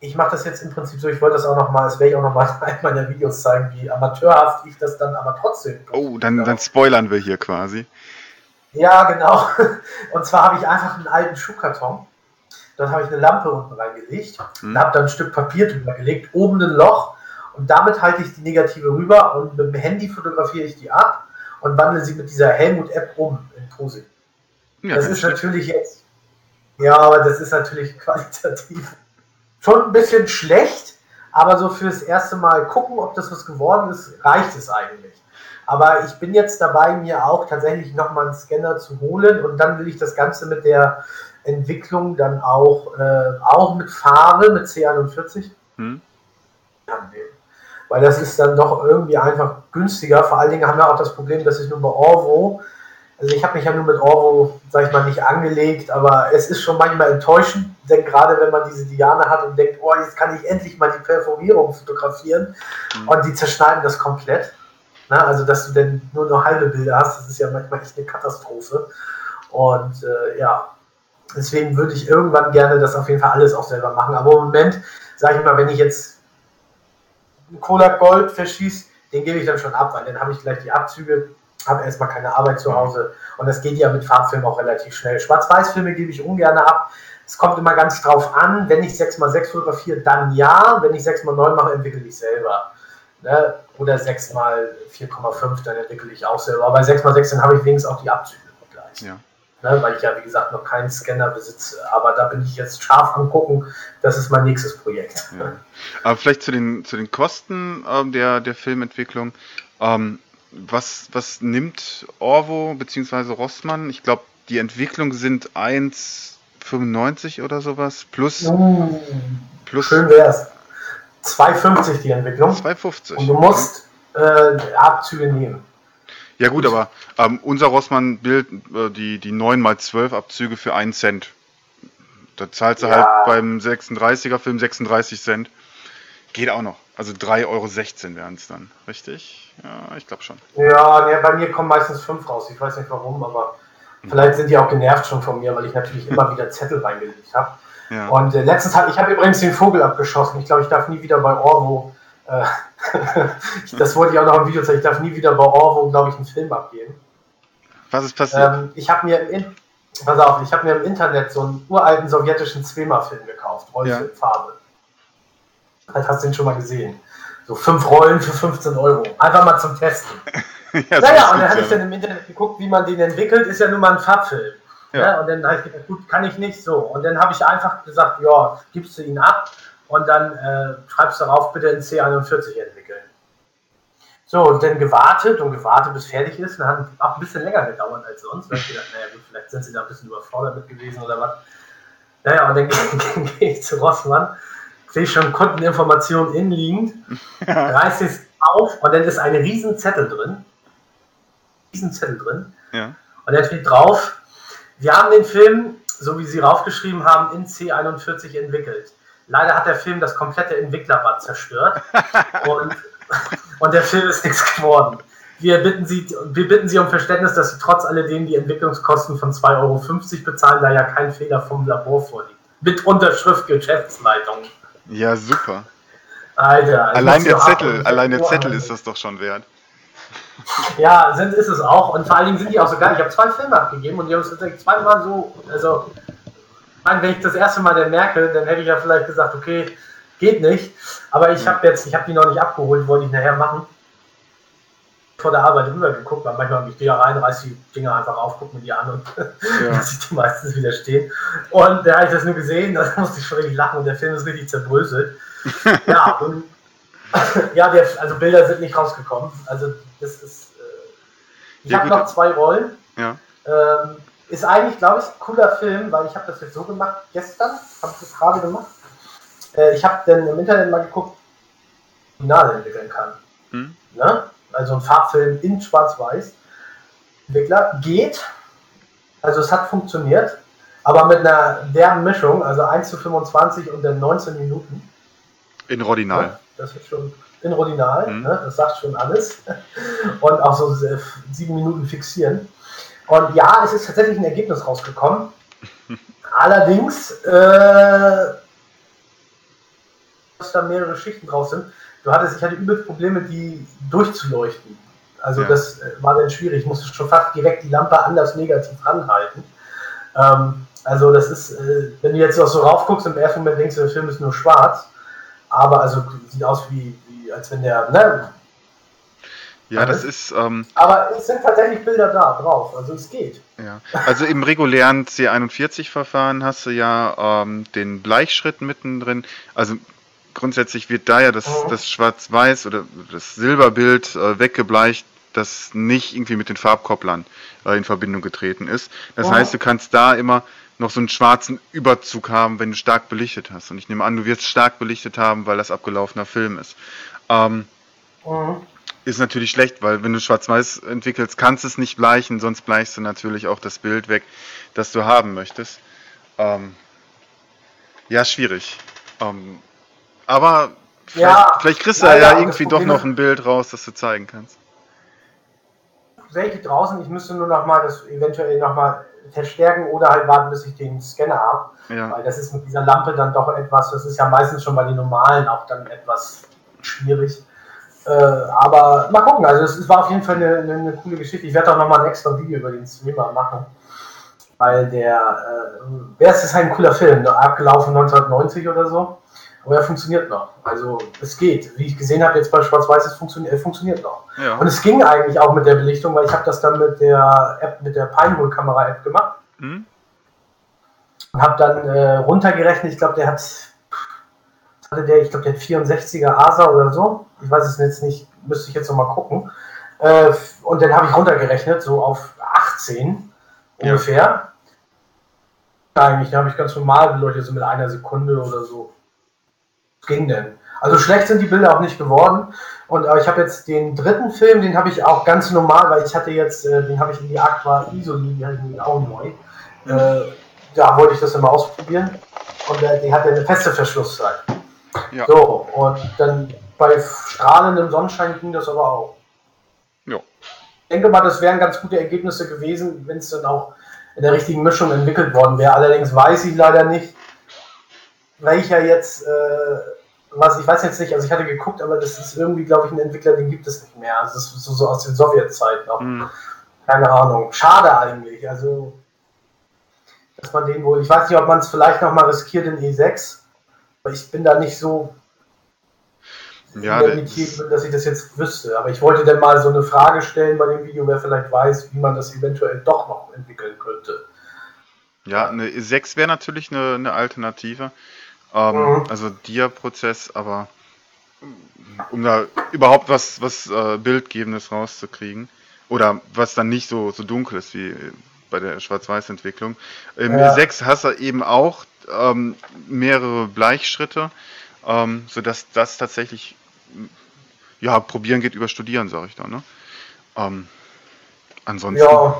[SPEAKER 2] Ich mache das jetzt im Prinzip so, ich wollte das auch nochmal, das werde ich auch nochmal in einem meiner Videos zeigen, wie amateurhaft ich das dann aber trotzdem.
[SPEAKER 1] Oh, dann, dann spoilern wir hier quasi.
[SPEAKER 2] Ja, genau. Und zwar habe ich einfach einen alten Schuhkarton. Dort habe ich eine Lampe unten reingelegt
[SPEAKER 1] Hm.
[SPEAKER 2] und habe dann ein Stück Papier drüber gelegt, oben ein Loch und damit halte ich die Negative rüber und mit dem Handy fotografiere ich die ab und wandle sie mit dieser Helmut-App um in Pose.
[SPEAKER 1] Ja,
[SPEAKER 2] das ist natürlich jetzt, ja, aber das ist natürlich qualitativ schon ein bisschen schlecht, aber so fürs erste Mal gucken, ob das was geworden ist, reicht es eigentlich. Aber ich bin jetzt dabei, mir auch tatsächlich nochmal einen Scanner zu holen und dann will ich das Ganze mit der Entwicklung dann auch, äh, auch mit Farbe, mit C41
[SPEAKER 1] Hm?
[SPEAKER 2] annehmen. Weil das ist dann doch irgendwie einfach günstiger. Vor allen Dingen haben wir auch das Problem, dass ich nur bei Orvo, also ich habe mich ja nur mit Orvo, sag ich mal, nicht angelegt, aber es ist schon manchmal enttäuschend, denn gerade wenn man diese Diane hat und denkt, oh, jetzt kann ich endlich mal die Perforierung fotografieren
[SPEAKER 1] Mhm.
[SPEAKER 2] und die zerschneiden das komplett. Na, also, dass du denn nur noch halbe Bilder hast, das ist ja manchmal echt eine Katastrophe. Und äh, ja, deswegen würde ich irgendwann gerne das auf jeden Fall alles auch selber machen. Aber im Moment, sage ich mal, wenn ich jetzt einen Cola Gold verschieße, den gebe ich dann schon ab, weil dann habe ich gleich die Abzüge, habe erstmal keine Arbeit zu Hause und das geht ja mit Farbfilmen auch relativ schnell. Schwarz-Weiß-Filme gebe ich ungern ab. Es kommt immer ganz drauf an, wenn ich 6x6 fotografiere, dann ja. Wenn ich 6x9 mache, entwickle ich selber. Ne? Oder 6x4,5, dann entwickle ich auch selber. Aber bei 6x6 dann habe ich wenigstens auch die Abzüge gleich.
[SPEAKER 1] Ja.
[SPEAKER 2] Ne? Weil ich ja, wie gesagt, noch keinen Scanner besitze. Aber da bin ich jetzt scharf am gucken. Das ist mein nächstes Projekt.
[SPEAKER 1] Ja. Aber vielleicht zu den, zu den Kosten ähm, der, der Filmentwicklung. Ähm, was, was nimmt Orvo bzw. Rossmann? Ich glaube, die Entwicklung sind 1,95 oder sowas plus,
[SPEAKER 2] Uh,
[SPEAKER 1] plus
[SPEAKER 2] schön wär's. 2,50 die Entwicklung.
[SPEAKER 1] 2,50.
[SPEAKER 2] Und du musst äh, Abzüge nehmen.
[SPEAKER 1] Ja gut, aber ähm, unser Rossmann Bild, äh, die, die 9x12 Abzüge für 1 Cent. Da zahlst du
[SPEAKER 2] Ja.
[SPEAKER 1] halt beim 36er Film 36 Cent. Geht auch noch. Also 3,16 Euro wären es dann. Richtig? Ja, ich glaube schon.
[SPEAKER 2] Ja, nee, bei mir kommen meistens fünf raus. Ich weiß nicht warum, aber vielleicht sind die auch genervt schon von mir, weil ich natürlich immer wieder Zettel reingelegt habe.
[SPEAKER 1] Ja.
[SPEAKER 2] Und äh, letztens habe ich habe übrigens den Vogel abgeschossen. Ich glaube, ich darf nie wieder bei Orvo. Äh, das wollte ich auch noch im Video zeigen. Ich darf nie wieder bei Orvo, glaube ich, einen Film abgeben.
[SPEAKER 1] Was ist passiert?
[SPEAKER 2] Ähm, ich habe mir, im In- pass auf, ich habe mir im Internet so einen uralten sowjetischen Zwema-Film gekauft, Rollen
[SPEAKER 1] Ja.
[SPEAKER 2] Farbe. Vielleicht hast du den schon mal gesehen. So fünf Rollen für 15 Euro. Einfach mal zum Testen.
[SPEAKER 1] ja,
[SPEAKER 2] Naja, und dann habe ich dann im Internet geguckt, wie man den entwickelt. Ist ja nun mal ein Farbfilm.
[SPEAKER 1] Ja.
[SPEAKER 2] Ja. Und dann habe ich gedacht, gut, kann ich nicht so. Und dann habe ich einfach gesagt, ja, gibst du ihn ab und dann äh, schreibst darauf, bitte in C41 entwickeln. So, und dann gewartet und gewartet, bis fertig ist. Und dann hat auch ein bisschen länger gedauert als sonst. Hab ich gedacht, naja, gut, vielleicht sind sie da ein bisschen überfordert mit gewesen oder was. Naja, und dann gehe ich zu Rossmann, sehe schon Kundeninformationen inliegend, reiß es auf und dann ist ein riesen Zettel drin. Riesen Zettel drin.
[SPEAKER 1] Ja.
[SPEAKER 2] Und da steht drauf, wir haben den Film, so wie Sie raufgeschrieben haben, in C41 entwickelt. Leider hat der Film das komplette Entwicklerbad zerstört und, und der Film ist nichts geworden. Wir bitten, Sie, wir bitten Sie um Verständnis, dass Sie trotz alledem die Entwicklungskosten von 2,50 Euro bezahlen, da ja kein Fehler vom Labor vorliegt. Mit Unterschrift Geschäftsleitung.
[SPEAKER 1] Ja, super.
[SPEAKER 2] Alter.
[SPEAKER 1] Allein der Zettel, allein der Zettel ist das doch schon wert.
[SPEAKER 2] Ja, sind, ist es auch. Und vor allen Dingen sind die auch so geil. Ich habe zwei Filme abgegeben und die haben es tatsächlich zweimal so. Also, wenn ich das erste Mal dann merke, dann hätte ich ja vielleicht gesagt, okay, geht nicht. Aber ich habe jetzt, ich habe die noch nicht abgeholt, wollte ich nachher machen. Vor der Arbeit rübergeguckt, weil manchmal ich gehe rein, reiß die Dinger einfach auf, gucke mir die an und
[SPEAKER 1] Ja.
[SPEAKER 2] lasse ich die meistens wieder stehen. Und da habe ich das nur gesehen, da musste ich schon richtig lachen und der Film ist richtig zerbröselt. ja, und ja, der, also Bilder sind nicht rausgekommen. Also das ist. Äh, ich habe noch zwei Rollen.
[SPEAKER 1] Ja.
[SPEAKER 2] Ähm, ist eigentlich, glaube ich, ein cooler Film, weil ich habe das jetzt so gemacht, gestern, habe ich das gerade gemacht. Äh, ich habe dann im Internet mal geguckt, wie Original entwickeln kann. Hm. Ne? Also ein Farbfilm in Schwarz-Weiß. Entwickler geht, also es hat funktioniert, aber mit einer derben Mischung, also 1 zu 25 und dann 19 Minuten.
[SPEAKER 1] In Rodinal. Ja,
[SPEAKER 2] das ist schon in Rodinal, mhm. ne? das sagt schon alles. Und auch so sieben Minuten fixieren. Und ja, es ist tatsächlich ein Ergebnis rausgekommen. Allerdings, äh, da mehrere Schichten drauf sind. Du hattest, ich hatte übel Probleme, die durchzuleuchten. Also ja. das äh, war dann schwierig. Ich musste schon fast direkt die Lampe anders negativ ranhalten. Ähm, also das ist, äh, wenn du jetzt noch so raufguckst, im ersten Moment denkst du, der Film ist nur schwarz. Aber also sieht aus wie, wie als wenn der, ne,
[SPEAKER 1] ja, das ist. Ähm,
[SPEAKER 2] aber es sind tatsächlich Bilder da drauf, also es geht.
[SPEAKER 1] Ja, also im regulären C41-Verfahren hast du ja ähm, den Bleichschritt mittendrin. Also grundsätzlich wird da ja das, das Schwarz-Weiß oder das Silberbild äh, weggebleicht, das nicht irgendwie mit den Farbkopplern äh, in Verbindung getreten ist. Das mhm. heißt, du kannst da immer noch so einen schwarzen Überzug haben, wenn du stark belichtet hast. Und ich nehme an, du wirst stark belichtet haben, weil das abgelaufener Film ist. Ähm, mhm ist natürlich schlecht, weil wenn du Schwarz-Weiß entwickelst, kannst du es nicht bleichen, sonst bleichst du natürlich auch das Bild weg, das du haben möchtest. Ähm, ja, schwierig. Ähm, aber vielleicht, ja, vielleicht kriegst du ja irgendwie doch noch ein Bild raus, das du zeigen kannst.
[SPEAKER 2] Welche draußen, ich müsste nur noch mal das eventuell noch mal verstärken oder halt warten, bis ich den Scanner habe. Ja. Weil das ist mit dieser Lampe dann doch etwas, das ist ja meistens schon bei den normalen auch dann etwas schwierig. Äh, aber mal gucken, also es, war auf jeden Fall eine, eine, eine coole Geschichte. Ich werde auch nochmal ein extra Video über den Streamer machen. Weil der, äh, wer ist das halt ein cooler Film, ne? abgelaufen 1990 oder so. Aber er funktioniert noch. Also es geht. Wie ich gesehen habe, jetzt bei Schwarz-Weiß, es funktioniert, er funktioniert noch. Ja. Und es ging eigentlich auch mit der Belichtung, weil ich habe das dann mit der App, mit der Pinehole-Kamera-App gemacht. Mhm. Und habe dann äh, runtergerechnet, ich glaube, der hat hatte der, ich glaube, der 64er ASA oder so. Ich weiß es jetzt nicht, müsste ich jetzt nochmal gucken. Äh, und dann habe ich runtergerechnet, so auf 18 ja. ungefähr. Eigentlich, da habe ich ganz normal beleuchtet, so mit einer Sekunde oder so. Ging denn? Also schlecht sind die Bilder auch nicht geworden. Und äh, ich habe jetzt den dritten Film, den habe ich auch ganz normal, weil ich hatte jetzt, äh, den habe ich in die Aqua Isoli, die hatte ich auch neu. Äh, da wollte ich das immer ausprobieren. Und äh, die hatte eine feste Verschlusszeit. Ja. So, und dann bei strahlendem Sonnenschein ging das aber auch. Ja. Ich denke mal, das wären ganz gute Ergebnisse gewesen, wenn es dann auch in der richtigen Mischung entwickelt worden wäre. Allerdings weiß ich leider nicht, welcher jetzt, äh, was ich weiß jetzt nicht, also ich hatte geguckt, aber das ist irgendwie, glaube ich, ein Entwickler, den gibt es nicht mehr. Also das ist so, so aus den Sowjetzeiten noch. Mhm. Keine Ahnung. Schade eigentlich. Also, dass man den wohl, ich weiß nicht, ob man es vielleicht nochmal riskiert in E6 ich bin da nicht so ja, das dass ich das jetzt wüsste. Aber ich wollte dann mal so eine Frage stellen bei dem Video, wer vielleicht weiß, wie man das eventuell doch noch entwickeln könnte.
[SPEAKER 1] Ja, eine 6 wäre natürlich eine, eine Alternative. Ähm, mhm. Also Dia-Prozess, aber um da überhaupt was, was äh, Bildgebendes rauszukriegen. Oder was dann nicht so, so dunkel ist wie bei der Schwarz-Weiß-Entwicklung. Im ja. 6 hast du eben auch ähm, mehrere Bleichschritte, ähm, sodass das tatsächlich, ja, probieren geht über Studieren, sage ich da. Ne? Ähm, ansonsten.
[SPEAKER 2] Ja.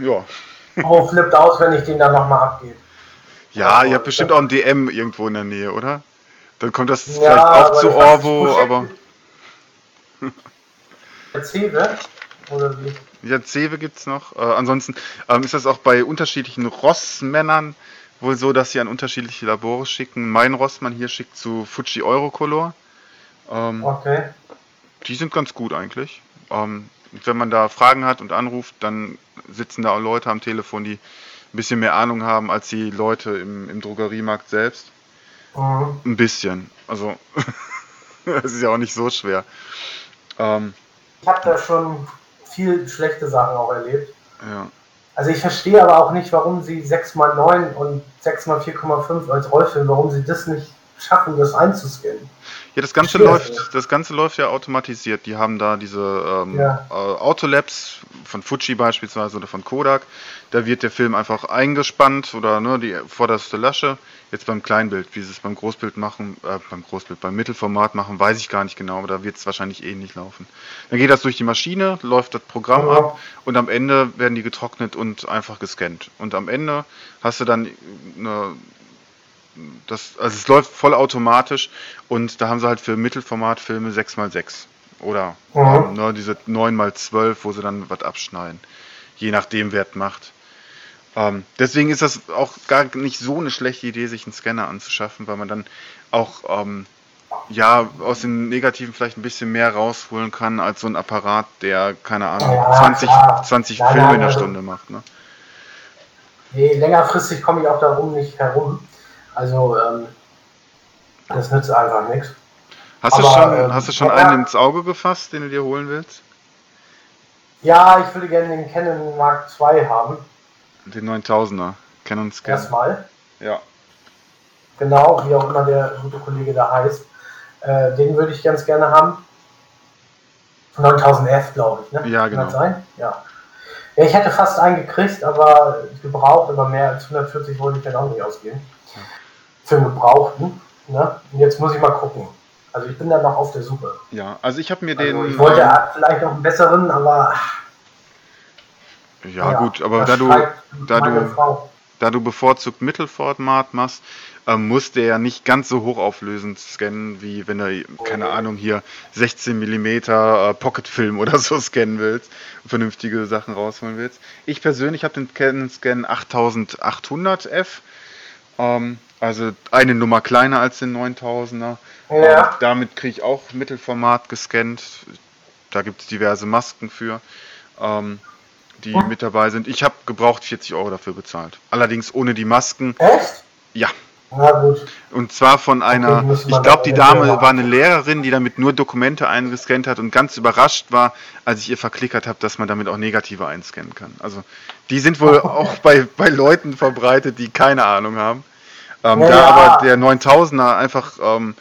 [SPEAKER 2] Ja. Oh, flippt aus, wenn ich den dann nochmal abgebe.
[SPEAKER 1] Ja, also, ihr habt bestimmt auch ein DM irgendwo in der Nähe, oder? Dann kommt das ja, vielleicht auch zu Orvo, aber.
[SPEAKER 2] Oder wie?
[SPEAKER 1] Ja, Zewe gibt es noch. Äh, ansonsten ähm, ist das auch bei unterschiedlichen Rossmännern wohl so, dass sie an unterschiedliche Labore schicken. Mein Rossmann hier schickt zu Fuji Eurocolor. Ähm, okay. Die sind ganz gut eigentlich. Ähm, wenn man da Fragen hat und anruft, dann sitzen da auch Leute am Telefon, die ein bisschen mehr Ahnung haben als die Leute im, im Drogeriemarkt selbst. Mhm. Ein bisschen. Also, es ist ja auch nicht so schwer.
[SPEAKER 2] Ähm, ich habe da schon viel schlechte Sachen auch erlebt. Ja. Also ich verstehe aber auch nicht, warum sie 6x9 und 6x4,5 als Rollfilm, warum sie das nicht schaffen, das einzuscannen?
[SPEAKER 1] Ja, das Ganze läuft, das Ganze läuft ja automatisiert. Die haben da diese ähm, ja. äh, Autolabs von Fuji beispielsweise oder von Kodak. Da wird der Film einfach eingespannt oder ne, die vorderste Lasche. Jetzt beim Kleinbild, wie sie es beim Großbild machen, äh, beim Großbild, beim Mittelformat machen, weiß ich gar nicht genau, aber da wird es wahrscheinlich eh nicht laufen. Dann geht das durch die Maschine, läuft das Programm ja. ab und am Ende werden die getrocknet und einfach gescannt. Und am Ende hast du dann eine das, also es läuft vollautomatisch und da haben sie halt für Mittelformatfilme 6x6 oder mhm. ne, diese 9x12, wo sie dann was abschneiden, je nachdem wer es macht. Ähm, deswegen ist das auch gar nicht so eine schlechte Idee, sich einen Scanner anzuschaffen, weil man dann auch ähm, ja, aus den Negativen vielleicht ein bisschen mehr rausholen kann als so ein Apparat, der, keine Ahnung, ja, 20, 20 Filme in der also Stunde macht. Ne?
[SPEAKER 2] Nee, längerfristig komme ich auch darum nicht herum. Also, ähm, das nützt einfach nichts.
[SPEAKER 1] Hast Aber, du schon, ähm, hast du schon einen ins Auge gefasst, den du dir holen willst?
[SPEAKER 2] Ja, ich würde gerne den Canon Mark II haben.
[SPEAKER 1] Den 9000er, Canon
[SPEAKER 2] Scan. Erstmal.
[SPEAKER 1] Ja.
[SPEAKER 2] Genau, wie auch immer der gute Kollege da heißt. Äh, den würde ich ganz gerne haben. 9000F, glaube ich, ne?
[SPEAKER 1] Ja, genau. Kann
[SPEAKER 2] das sein? Ja. Ja, ich hätte fast einen gekriegt, aber gebraucht, aber mehr als 140 wollte ich dann auch nicht ausgeben für einen Gebrauchten. Ne? Und jetzt muss ich mal gucken. Also ich bin da noch auf der Suche.
[SPEAKER 1] Ja, also ich habe mir also den.
[SPEAKER 2] Ich wollte ähm, vielleicht noch einen besseren, aber.
[SPEAKER 1] Ja, ja gut, aber da du, da du, da du bevorzugt Mittelformat machst, ähm, muss der ja nicht ganz so hochauflösend scannen, wie wenn du, keine Ahnung, hier 16 mm äh, Pocketfilm oder so scannen willst, vernünftige Sachen rausholen willst. Ich persönlich habe den Canon Scan 8800F. Ähm, also eine Nummer kleiner als den 9000er. Ja. damit kriege ich auch Mittelformat gescannt. Da gibt es diverse Masken für, ähm, die hm. mit dabei sind. Ich habe gebraucht 40 Euro dafür bezahlt. Allerdings ohne die Masken.
[SPEAKER 2] Echt?
[SPEAKER 1] Ja. Gut. Und zwar von einer, okay, ich glaube, die Dame war eine Lehrerin, die damit nur Dokumente eingescannt hat und ganz überrascht war, als ich ihr verklickert habe, dass man damit auch Negative einscannen kann. Also die sind wohl auch bei, bei Leuten verbreitet, die keine Ahnung haben. Ähm, ja. Da aber der 9000er einfach ähm,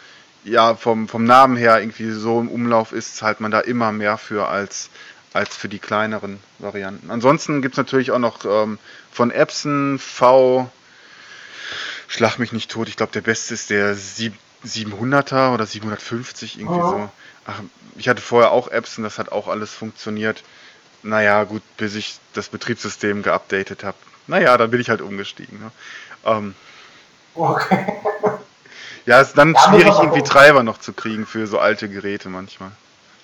[SPEAKER 1] ja, vom, vom Namen her irgendwie so im Umlauf ist, zahlt man da immer mehr für als, als für die kleineren Varianten. Ansonsten gibt es natürlich auch noch ähm, von Epson V, schlag mich nicht tot, ich glaube der beste ist der 700er oder 750 irgendwie oh. so. Ach, ich hatte vorher auch Epson, das hat auch alles funktioniert. Naja, gut, bis ich das Betriebssystem geupdatet habe. Naja, dann bin ich halt umgestiegen. Ne? Ähm, Okay. Ja, ist dann ja, schwierig, irgendwie Treiber noch zu kriegen für so alte Geräte manchmal.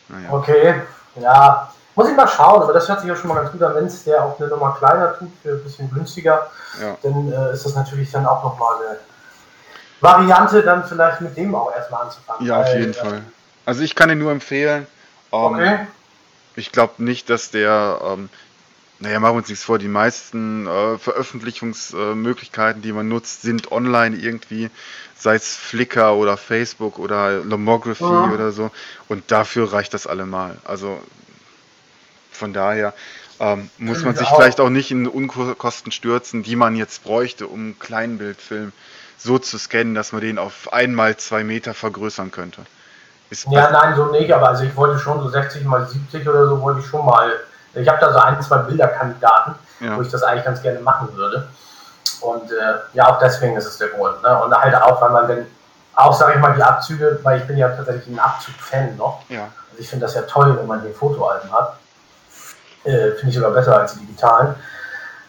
[SPEAKER 2] Naja. Okay, ja. Muss ich mal schauen, aber das hört sich ja schon mal ganz gut an, wenn es der auch eine Nummer kleiner tut, für ein bisschen günstiger, ja. dann äh, ist das natürlich dann auch nochmal eine Variante, dann vielleicht mit dem auch erstmal anzufangen.
[SPEAKER 1] Ja, auf jeden äh, Fall. Also ich kann ihn nur empfehlen. Ähm, okay. Ich glaube nicht, dass der ähm, naja, machen wir uns nichts vor, die meisten äh, Veröffentlichungsmöglichkeiten, die man nutzt, sind online irgendwie, sei es Flickr oder Facebook oder Lomography ja. oder so. Und dafür reicht das allemal. Also von daher ähm, muss man sich auch. vielleicht auch nicht in Unkosten stürzen, die man jetzt bräuchte, um einen Kleinbildfilm so zu scannen, dass man den auf einmal zwei Meter vergrößern könnte.
[SPEAKER 2] Ist ja, nein, so nicht, aber also ich wollte schon so 60 mal 70 oder so, wollte ich schon mal ich habe da so ein, zwei Bilderkandidaten, ja. wo ich das eigentlich ganz gerne machen würde. Und äh, ja, auch deswegen ist es der Grund. Ne? Und halt auch, weil man dann, auch sage ich mal, die Abzüge, weil ich bin ja tatsächlich ein Abzug-Fan noch. Ja. Also ich finde das ja toll, wenn man die Fotoalben hat. Äh, finde ich sogar besser als die digitalen.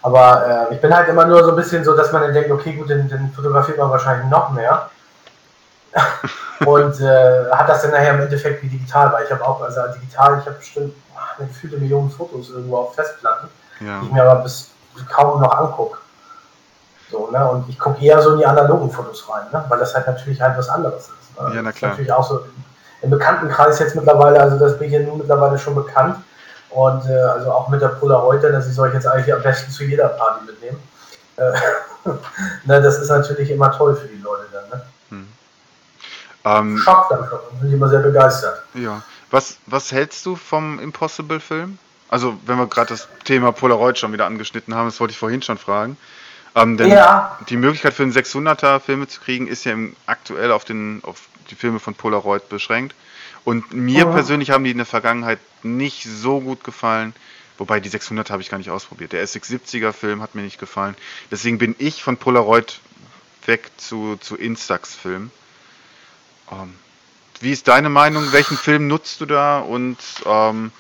[SPEAKER 2] Aber äh, ich bin halt immer nur so ein bisschen so, dass man dann denkt, okay, gut, dann, dann fotografiert man wahrscheinlich noch mehr. und äh, hat das dann nachher im Endeffekt wie digital, weil ich habe auch, also digital, ich habe bestimmt eine gefühlte Million Fotos irgendwo auf Festplatten, ja. die ich mir aber bis kaum noch angucke. So, ne? Und ich gucke eher so in die analogen Fotos rein, ne? weil das halt natürlich halt was anderes ist.
[SPEAKER 1] Ne? Ja, na klar.
[SPEAKER 2] Das ist natürlich auch so im Bekanntenkreis jetzt mittlerweile, also das bin ich ja nun mittlerweile schon bekannt. Und äh, also auch mit der Polaroid, dass ich soll ich jetzt eigentlich am besten zu jeder Party mitnehmen. Äh, ne, das ist natürlich immer toll für die Leute dann. Ne? Hm. Ähm, Schock dann schon, sind immer sehr begeistert.
[SPEAKER 1] Ja. Was, was hältst du vom Impossible-Film? Also, wenn wir gerade das Thema Polaroid schon wieder angeschnitten haben, das wollte ich vorhin schon fragen. Ähm, denn ja. die Möglichkeit für einen 600er Filme zu kriegen, ist ja im, aktuell auf, den, auf die Filme von Polaroid beschränkt. Und mir mhm. persönlich haben die in der Vergangenheit nicht so gut gefallen. Wobei die 600 habe ich gar nicht ausprobiert. Der SX70er Film hat mir nicht gefallen. Deswegen bin ich von Polaroid weg zu, zu Instax-Filmen. Ähm, wie ist deine Meinung? Welchen Film nutzt du da und ähm,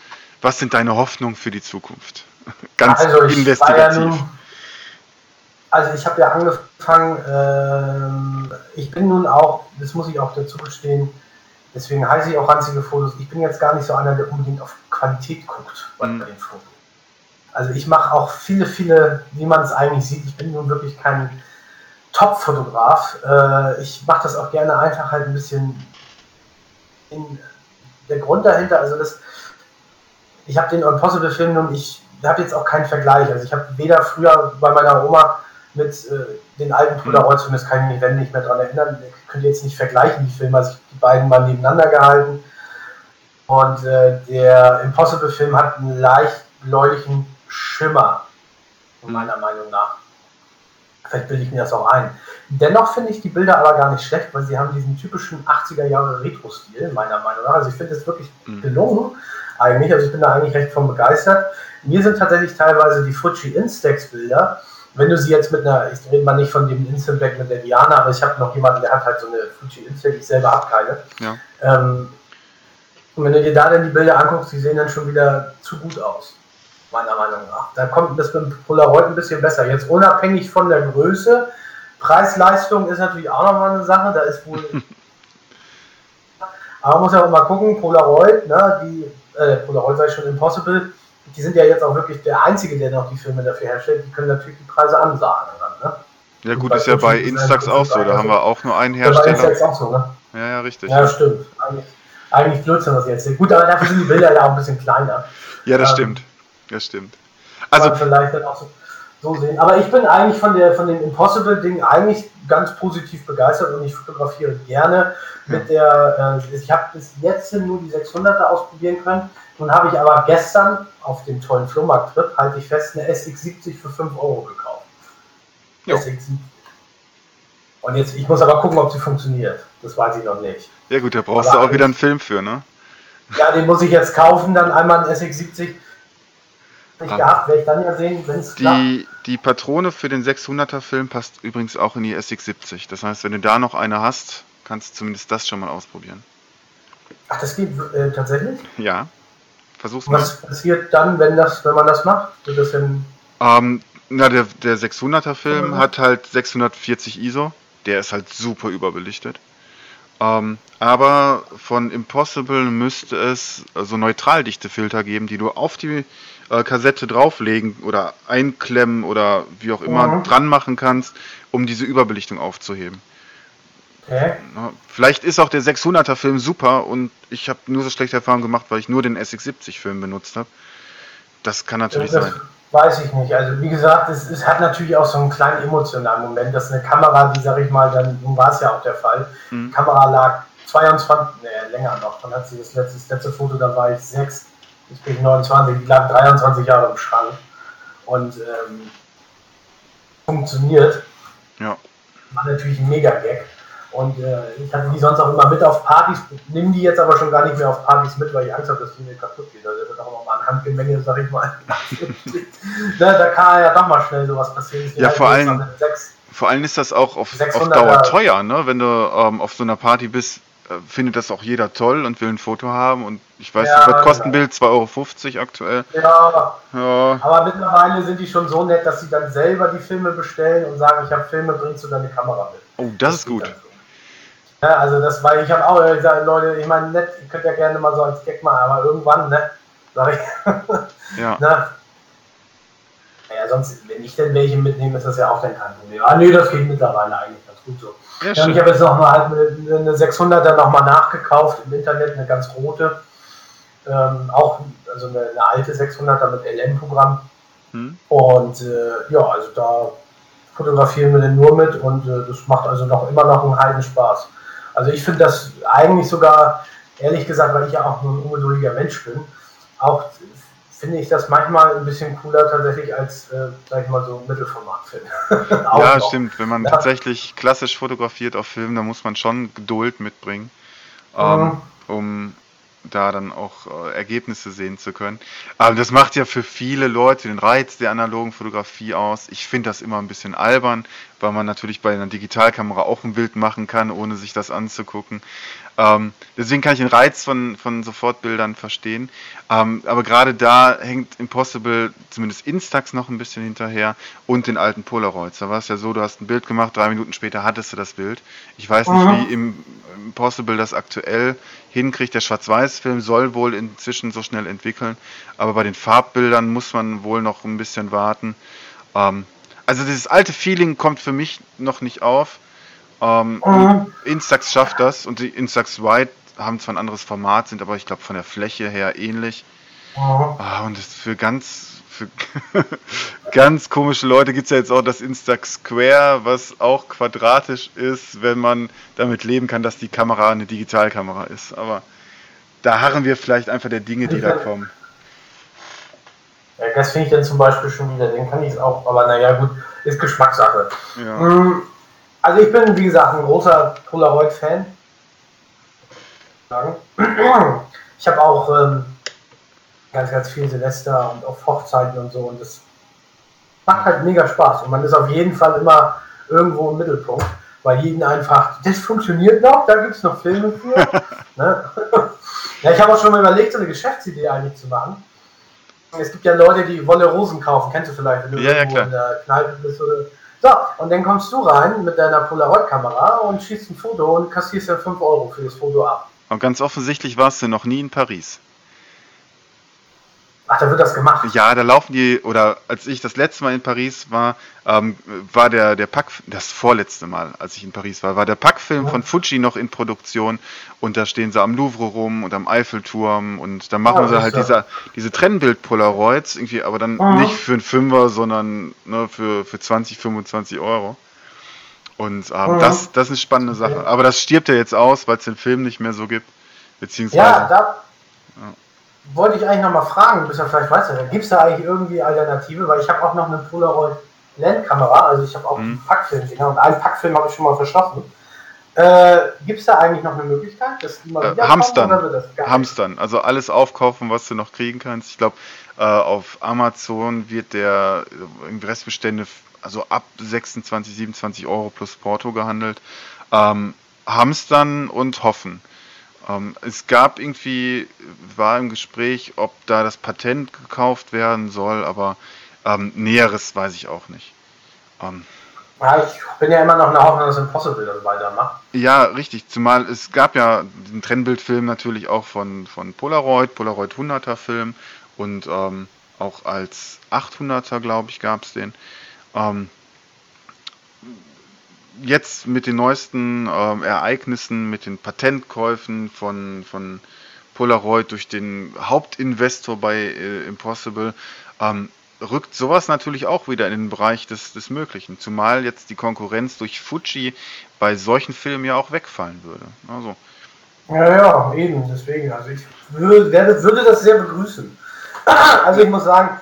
[SPEAKER 1] was sind deine Hoffnungen für die Zukunft?
[SPEAKER 2] Ganz also investigativ. Ja nun, also ich habe ja angefangen, ähm, ich bin nun auch, das muss ich auch dazu gestehen, deswegen heiße ich auch ranzige Fotos, ich bin jetzt gar nicht so einer, der unbedingt auf Qualität guckt bei mhm. den Fotos. Also ich mache auch viele, viele, wie man es eigentlich sieht, ich bin nun wirklich kein Top-Fotograf. Äh, ich mache das auch gerne einfach halt ein bisschen in der Grund dahinter, also das, ich habe den Impossible-Film und ich habe jetzt auch keinen Vergleich. Also ich habe weder früher bei meiner Oma mit äh, den alten Polaroid-Filmen, das kann ich mich nicht mehr daran erinnern, ich könnte jetzt nicht vergleichen, die Filme, also ich die beiden mal nebeneinander gehalten. Und äh, der Impossible-Film hat einen leicht bläulichen Schimmer, meiner Meinung nach. Vielleicht bilde ich mir das auch ein. Dennoch finde ich die Bilder aber gar nicht schlecht, weil sie haben diesen typischen 80er Jahre Retro-Stil, meiner Meinung nach. Also ich finde es wirklich mhm. gelungen, eigentlich. Also ich bin da eigentlich recht von begeistert. Mir sind tatsächlich teilweise die Fuji Instax-Bilder, wenn du sie jetzt mit einer, ich rede mal nicht von dem Instant Back mit der Diana, aber ich habe noch jemanden, der hat halt so eine Fuji Instax, ich selber habe keine. Ja. Ähm, und wenn du dir da dann die Bilder anguckst, die sehen dann schon wieder zu gut aus meiner Meinung nach. Da kommt das mit dem Polaroid ein bisschen besser. Jetzt unabhängig von der Größe, Preis-Leistung ist natürlich auch nochmal eine Sache. Da ist wohl. Aber man muss ja auch mal gucken, Polaroid, ne, die, äh, Polaroid sei schon Impossible, die sind ja jetzt auch wirklich der Einzige, der noch die Filme dafür herstellt. Die können natürlich die Preise ansagen. Dann, ne?
[SPEAKER 1] Ja, gut, ist ja bei Instax auch so. Da haben wir auch nur einen Hersteller. Ja, bei Instax auch so, ne? Ja, ja, richtig.
[SPEAKER 2] Ja, stimmt. Eigentlich, eigentlich Blödsinn, was jetzt. Gut, aber dafür sind die Bilder ja auch ein bisschen kleiner.
[SPEAKER 1] Ja, das ähm, stimmt. Das stimmt.
[SPEAKER 2] Also vielleicht dann auch so, so, sehen. Aber ich bin eigentlich von, der, von dem Impossible-Ding eigentlich ganz positiv begeistert und ich fotografiere gerne mit der, äh, ich habe bis jetzt nur die 600er ausprobieren können. Nun habe ich aber gestern auf dem tollen Flohmarkt-Trip, halte ich fest, eine SX70 für 5 Euro gekauft. Jo. SX70. Und jetzt, ich muss aber gucken, ob sie funktioniert. Das weiß ich noch nicht.
[SPEAKER 1] Ja gut, da brauchst aber du auch wieder einen Film für, ne?
[SPEAKER 2] Ja, den muss ich jetzt kaufen, dann einmal ein SX70 nicht gehabt, werde ich dann ja sehen, wenn es
[SPEAKER 1] die, die Patrone für den 600er Film passt übrigens auch in die SX70. Das heißt, wenn du da noch eine hast, kannst du zumindest das schon mal ausprobieren.
[SPEAKER 2] Ach, das geht äh, tatsächlich?
[SPEAKER 1] Ja. Versuch's
[SPEAKER 2] mal. Was passiert dann, wenn, das, wenn man das macht?
[SPEAKER 1] Ähm, na, der, der 600er Film mhm. hat halt 640 ISO. Der ist halt super überbelichtet. Ähm, aber von Impossible müsste es so neutraldichte Filter geben, die du auf die äh, Kassette drauflegen oder einklemmen oder wie auch immer mhm. dran machen kannst, um diese Überbelichtung aufzuheben. Okay. Vielleicht ist auch der 600er Film super und ich habe nur so schlechte Erfahrungen gemacht, weil ich nur den SX70 Film benutzt habe. Das kann natürlich das sein.
[SPEAKER 2] Weiß ich nicht. Also wie gesagt, es, es, hat natürlich auch so einen kleinen emotionalen Moment, dass eine Kamera, die sag ich mal, dann war es ja auch der Fall, mhm. die Kamera lag 22, nee, länger noch, dann hat sie das letzte, das letzte Foto, da war ich 6, Jetzt bin ich 29, die lag 23 Jahre im Schrank und ähm, funktioniert.
[SPEAKER 1] Ja.
[SPEAKER 2] War natürlich ein Mega-Gag. Und äh, ich hatte die sonst auch immer mit auf Partys, nehme die jetzt aber schon gar nicht mehr auf Partys mit, weil ich Angst habe, dass die mir kaputt geht. Also das wird auch nochmal ein Handgemenge, sag ich mal. Na, da kann ja doch mal schnell sowas passieren.
[SPEAKER 1] Ja, vor allem, vor allem ist das auch auf, auf Dauer teuer, ne? wenn du ähm, auf so einer Party bist findet das auch jeder toll und will ein Foto haben. Und ich weiß, ja, das kostet ein Bild 2,50 Euro aktuell.
[SPEAKER 2] Ja, ja. Aber mittlerweile sind die schon so nett, dass sie dann selber die Filme bestellen und sagen, ich habe Filme, bringst du deine Kamera mit.
[SPEAKER 1] Oh, das, das ist gut.
[SPEAKER 2] So. Ja, also das war, ich habe auch gesagt, Leute, ich meine, nett, ihr könnt ja gerne mal so als Gag machen, aber irgendwann, ne, sag ich.
[SPEAKER 1] ja. Na,
[SPEAKER 2] ja, sonst, wenn ich denn welche mitnehme, ist das ja auch dann kein Problem. Ah, nö, das geht mittlerweile eigentlich ganz gut so. Ja, ich habe jetzt noch mal halt eine, eine 600er noch mal nachgekauft im Internet, eine ganz rote. Ähm, auch also eine, eine, alte 600er mit LM-Programm. Hm. Und äh, ja, also da fotografieren wir den nur mit und äh, das macht also noch immer noch einen heiden Spaß. Also ich finde das eigentlich sogar, ehrlich gesagt, weil ich ja auch nur ein ungeduldiger Mensch bin, auch finde ich das manchmal ein bisschen cooler tatsächlich als, äh, sag ich mal, so Mittelformatfilm.
[SPEAKER 1] ja, noch. stimmt. Wenn man ja. tatsächlich klassisch fotografiert auf Film, dann muss man schon Geduld mitbringen, ähm, mhm. um da dann auch äh, Ergebnisse sehen zu können. Aber das macht ja für viele Leute den Reiz der analogen Fotografie aus. Ich finde das immer ein bisschen albern, weil man natürlich bei einer Digitalkamera auch ein Bild machen kann, ohne sich das anzugucken. Ähm, deswegen kann ich den Reiz von, von Sofortbildern verstehen. Ähm, aber gerade da hängt Impossible, zumindest Instax, noch ein bisschen hinterher und den alten Polaroids. Da war es ja so, du hast ein Bild gemacht, drei Minuten später hattest du das Bild. Ich weiß nicht, mhm. wie im Impossible das aktuell hinkriegt. Der Schwarz-Weiß-Film soll wohl inzwischen so schnell entwickeln, aber bei den Farbbildern muss man wohl noch ein bisschen warten. Ähm, also dieses alte Feeling kommt für mich noch nicht auf. Ähm, mhm. Instax schafft das und die Instax White haben zwar ein anderes Format, sind aber ich glaube von der Fläche her ähnlich. Mhm. Ah, und für ganz für ganz komische Leute gibt es ja jetzt auch das Instax Square, was auch quadratisch ist, wenn man damit leben kann, dass die Kamera eine Digitalkamera ist. Aber da harren wir vielleicht einfach der Dinge, die da kommen.
[SPEAKER 2] Ja, das finde ich dann zum Beispiel schon wieder, den kann ich es auch, aber naja, gut, ist Geschmackssache. Ja. Mhm. Also ich bin, wie gesagt, ein großer Polaroid-Fan. Ich habe auch ähm, ganz, ganz viel Silvester und auf Hochzeiten und so und das macht halt mega Spaß und man ist auf jeden Fall immer irgendwo im Mittelpunkt, weil jeden einfach, das funktioniert noch, da gibt es noch Filme für. ne? ja, ich habe auch schon mal überlegt, so eine Geschäftsidee eigentlich zu machen. Es gibt ja Leute, die Wolle Rosen kaufen, kennst du vielleicht, wenn du
[SPEAKER 1] ja, ja,
[SPEAKER 2] in der Kneipe bist oder so, und dann kommst du rein mit deiner Polaroid-Kamera und schießt ein Foto und kassierst ja 5 Euro für das Foto ab.
[SPEAKER 1] Und ganz offensichtlich warst du noch nie in Paris.
[SPEAKER 2] Ach, da wird das gemacht.
[SPEAKER 1] Ja, da laufen die, oder als ich das letzte Mal in Paris war, ähm, war der, der Pack, das vorletzte Mal, als ich in Paris war, war der Packfilm ja. von Fuji noch in Produktion und da stehen sie am Louvre rum und am Eiffelturm und da machen ja, sie halt diese, diese Trennbild-Polaroids, irgendwie, aber dann mhm. nicht für einen Fünfer, sondern ne, für, für 20, 25 Euro. Und ähm, mhm. das, das ist eine spannende Sache. Aber das stirbt ja jetzt aus, weil es den Film nicht mehr so gibt. Beziehungsweise.
[SPEAKER 2] Ja, da, wollte ich eigentlich nochmal fragen, bis er vielleicht weiß, gibt es da eigentlich irgendwie Alternative? Weil ich habe auch noch eine Polaroid Landkamera, also ich habe auch mhm. einen Packfilm genau, und einen Packfilm habe ich schon mal verschlossen. Äh, Gibt es da eigentlich noch eine Möglichkeit, dass
[SPEAKER 1] die mal äh, Hamstern. Hamstern, also alles aufkaufen, was du noch kriegen kannst. Ich glaube, äh, auf Amazon wird der äh, Restbestände also ab 26, 27 Euro plus Porto gehandelt. Ähm, Hamstern und hoffen. Ähm, es gab irgendwie, war im Gespräch, ob da das Patent gekauft werden soll, aber ähm, Näheres weiß ich auch nicht.
[SPEAKER 2] Ähm, ja, ich bin ja immer noch eine Hoffnung, dass Impossible das weitermacht.
[SPEAKER 1] Ja, richtig. Zumal es gab ja den Trennbildfilm natürlich auch von, von Polaroid, Polaroid 100er Film und ähm, auch als 800er, glaube ich, gab es den. Ähm, jetzt mit den neuesten ähm, Ereignissen, mit den Patentkäufen von, von Polaroid durch den Hauptinvestor bei äh, Impossible, ähm, rückt sowas natürlich auch wieder in den Bereich des, des Möglichen. Zumal jetzt die Konkurrenz durch Fuji bei solchen Filmen ja auch wegfallen würde. Also.
[SPEAKER 2] Ja, ja, eben, deswegen. Also ich würde, würde das sehr begrüßen. Also ich muss sagen,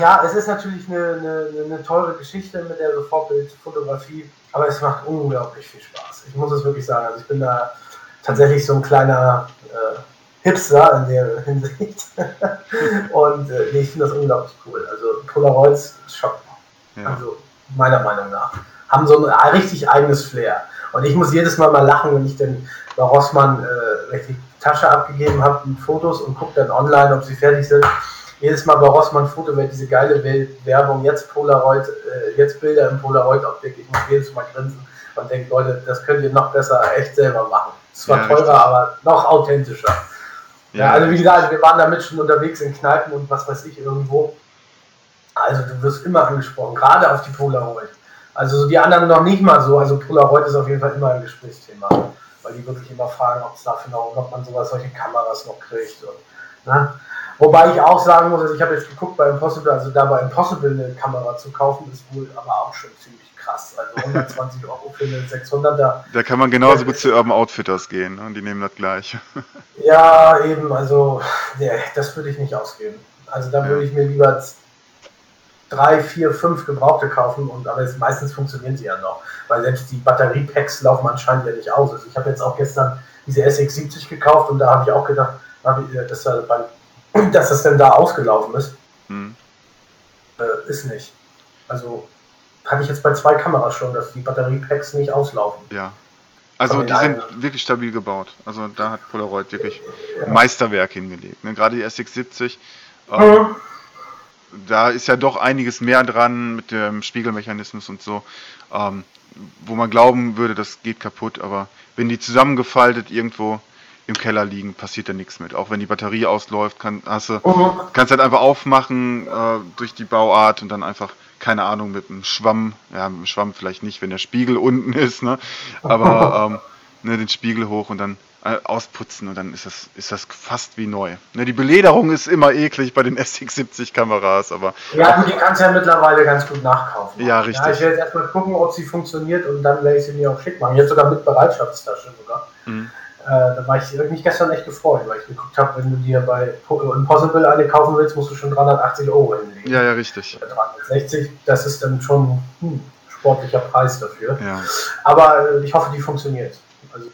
[SPEAKER 2] ja, es ist natürlich eine, eine, eine teure Geschichte mit der Sofortbildfotografie, aber es macht unglaublich viel Spaß. Ich muss es wirklich sagen. Also ich bin da tatsächlich so ein kleiner äh, Hipster in der Hinsicht. Und äh, nee, ich finde das unglaublich cool. Also Polaroids Shop, ja. also meiner Meinung nach, haben so ein richtig eigenes Flair. Und ich muss jedes Mal mal lachen, wenn ich dann bei Rossmann äh, die Tasche abgegeben habe mit Fotos und gucke dann online, ob sie fertig sind jedes Mal bei Rossmann Foto wird diese geile Werbung, jetzt Polaroid, äh, jetzt Bilder im Polaroid-Optik. Ich muss jedes Mal grinsen und denke, Leute, das könnt ihr noch besser echt selber machen. Zwar ja, teurer, richtig. aber noch authentischer. Ja, ja, also wie gesagt, wir waren damit schon unterwegs in Kneipen und was weiß ich irgendwo. Also du wirst immer angesprochen, gerade auf die Polaroid. Also so die anderen noch nicht mal so. Also Polaroid ist auf jeden Fall immer ein Gesprächsthema, weil die wirklich immer fragen, ob es dafür noch, ob man sowas, solche Kameras noch kriegt. Und, ne? Wobei ich auch sagen muss, also ich habe jetzt geguckt bei Impossible, also da bei Impossible eine Kamera zu kaufen, ist wohl aber auch schon ziemlich krass. Also 120 Euro für eine 600er.
[SPEAKER 1] Da kann man genauso gut zu Urban Outfitters gehen und ne? die nehmen das gleich.
[SPEAKER 2] Ja, eben, also nee, das würde ich nicht ausgeben. Also da würde ich mir lieber drei, vier, fünf Gebrauchte kaufen und aber es, meistens funktionieren sie ja noch, weil selbst die Batteriepacks laufen anscheinend ja nicht aus. Also ich habe jetzt auch gestern diese SX70 gekauft und da habe ich auch gedacht, äh, dass, dass das denn da ausgelaufen ist. Hm. Äh, ist nicht. Also hatte ich jetzt bei zwei Kameras schon, dass die Batteriepacks nicht auslaufen.
[SPEAKER 1] Ja. Also die sind wirklich stabil gebaut. Also da hat Polaroid wirklich ja. Meisterwerk hingelegt. Ne? Gerade die SX70. Ähm, mhm. Da ist ja doch einiges mehr dran mit dem Spiegelmechanismus und so, ähm, wo man glauben würde, das geht kaputt. Aber wenn die zusammengefaltet irgendwo im Keller liegen, passiert da nichts mit. Auch wenn die Batterie ausläuft, kann, hast du, mhm. kannst halt einfach aufmachen äh, durch die Bauart und dann einfach keine Ahnung, mit einem Schwamm, ja, mit einem Schwamm vielleicht nicht, wenn der Spiegel unten ist, ne? aber ähm, ne, den Spiegel hoch und dann äh, ausputzen und dann ist das, ist das fast wie neu. Ne, die Belederung ist immer eklig bei den SX70 Kameras, aber.
[SPEAKER 2] Ja, die kannst du ja mittlerweile ganz gut nachkaufen.
[SPEAKER 1] Ja, richtig. Ja,
[SPEAKER 2] ich werde jetzt erstmal gucken, ob sie funktioniert und dann werde ich sie mir auch schick machen. Jetzt sogar mit Bereitschaftstasche sogar. Mhm. Äh, da war ich mich gestern echt gefreut, weil ich geguckt habe, wenn du dir bei Impossible eine kaufen willst, musst du schon 380 Euro hinlegen.
[SPEAKER 1] Ja, ja, richtig.
[SPEAKER 2] 360, das ist dann schon hm, sportlicher Preis dafür.
[SPEAKER 1] Ja.
[SPEAKER 2] Aber äh, ich hoffe, die funktioniert. Also,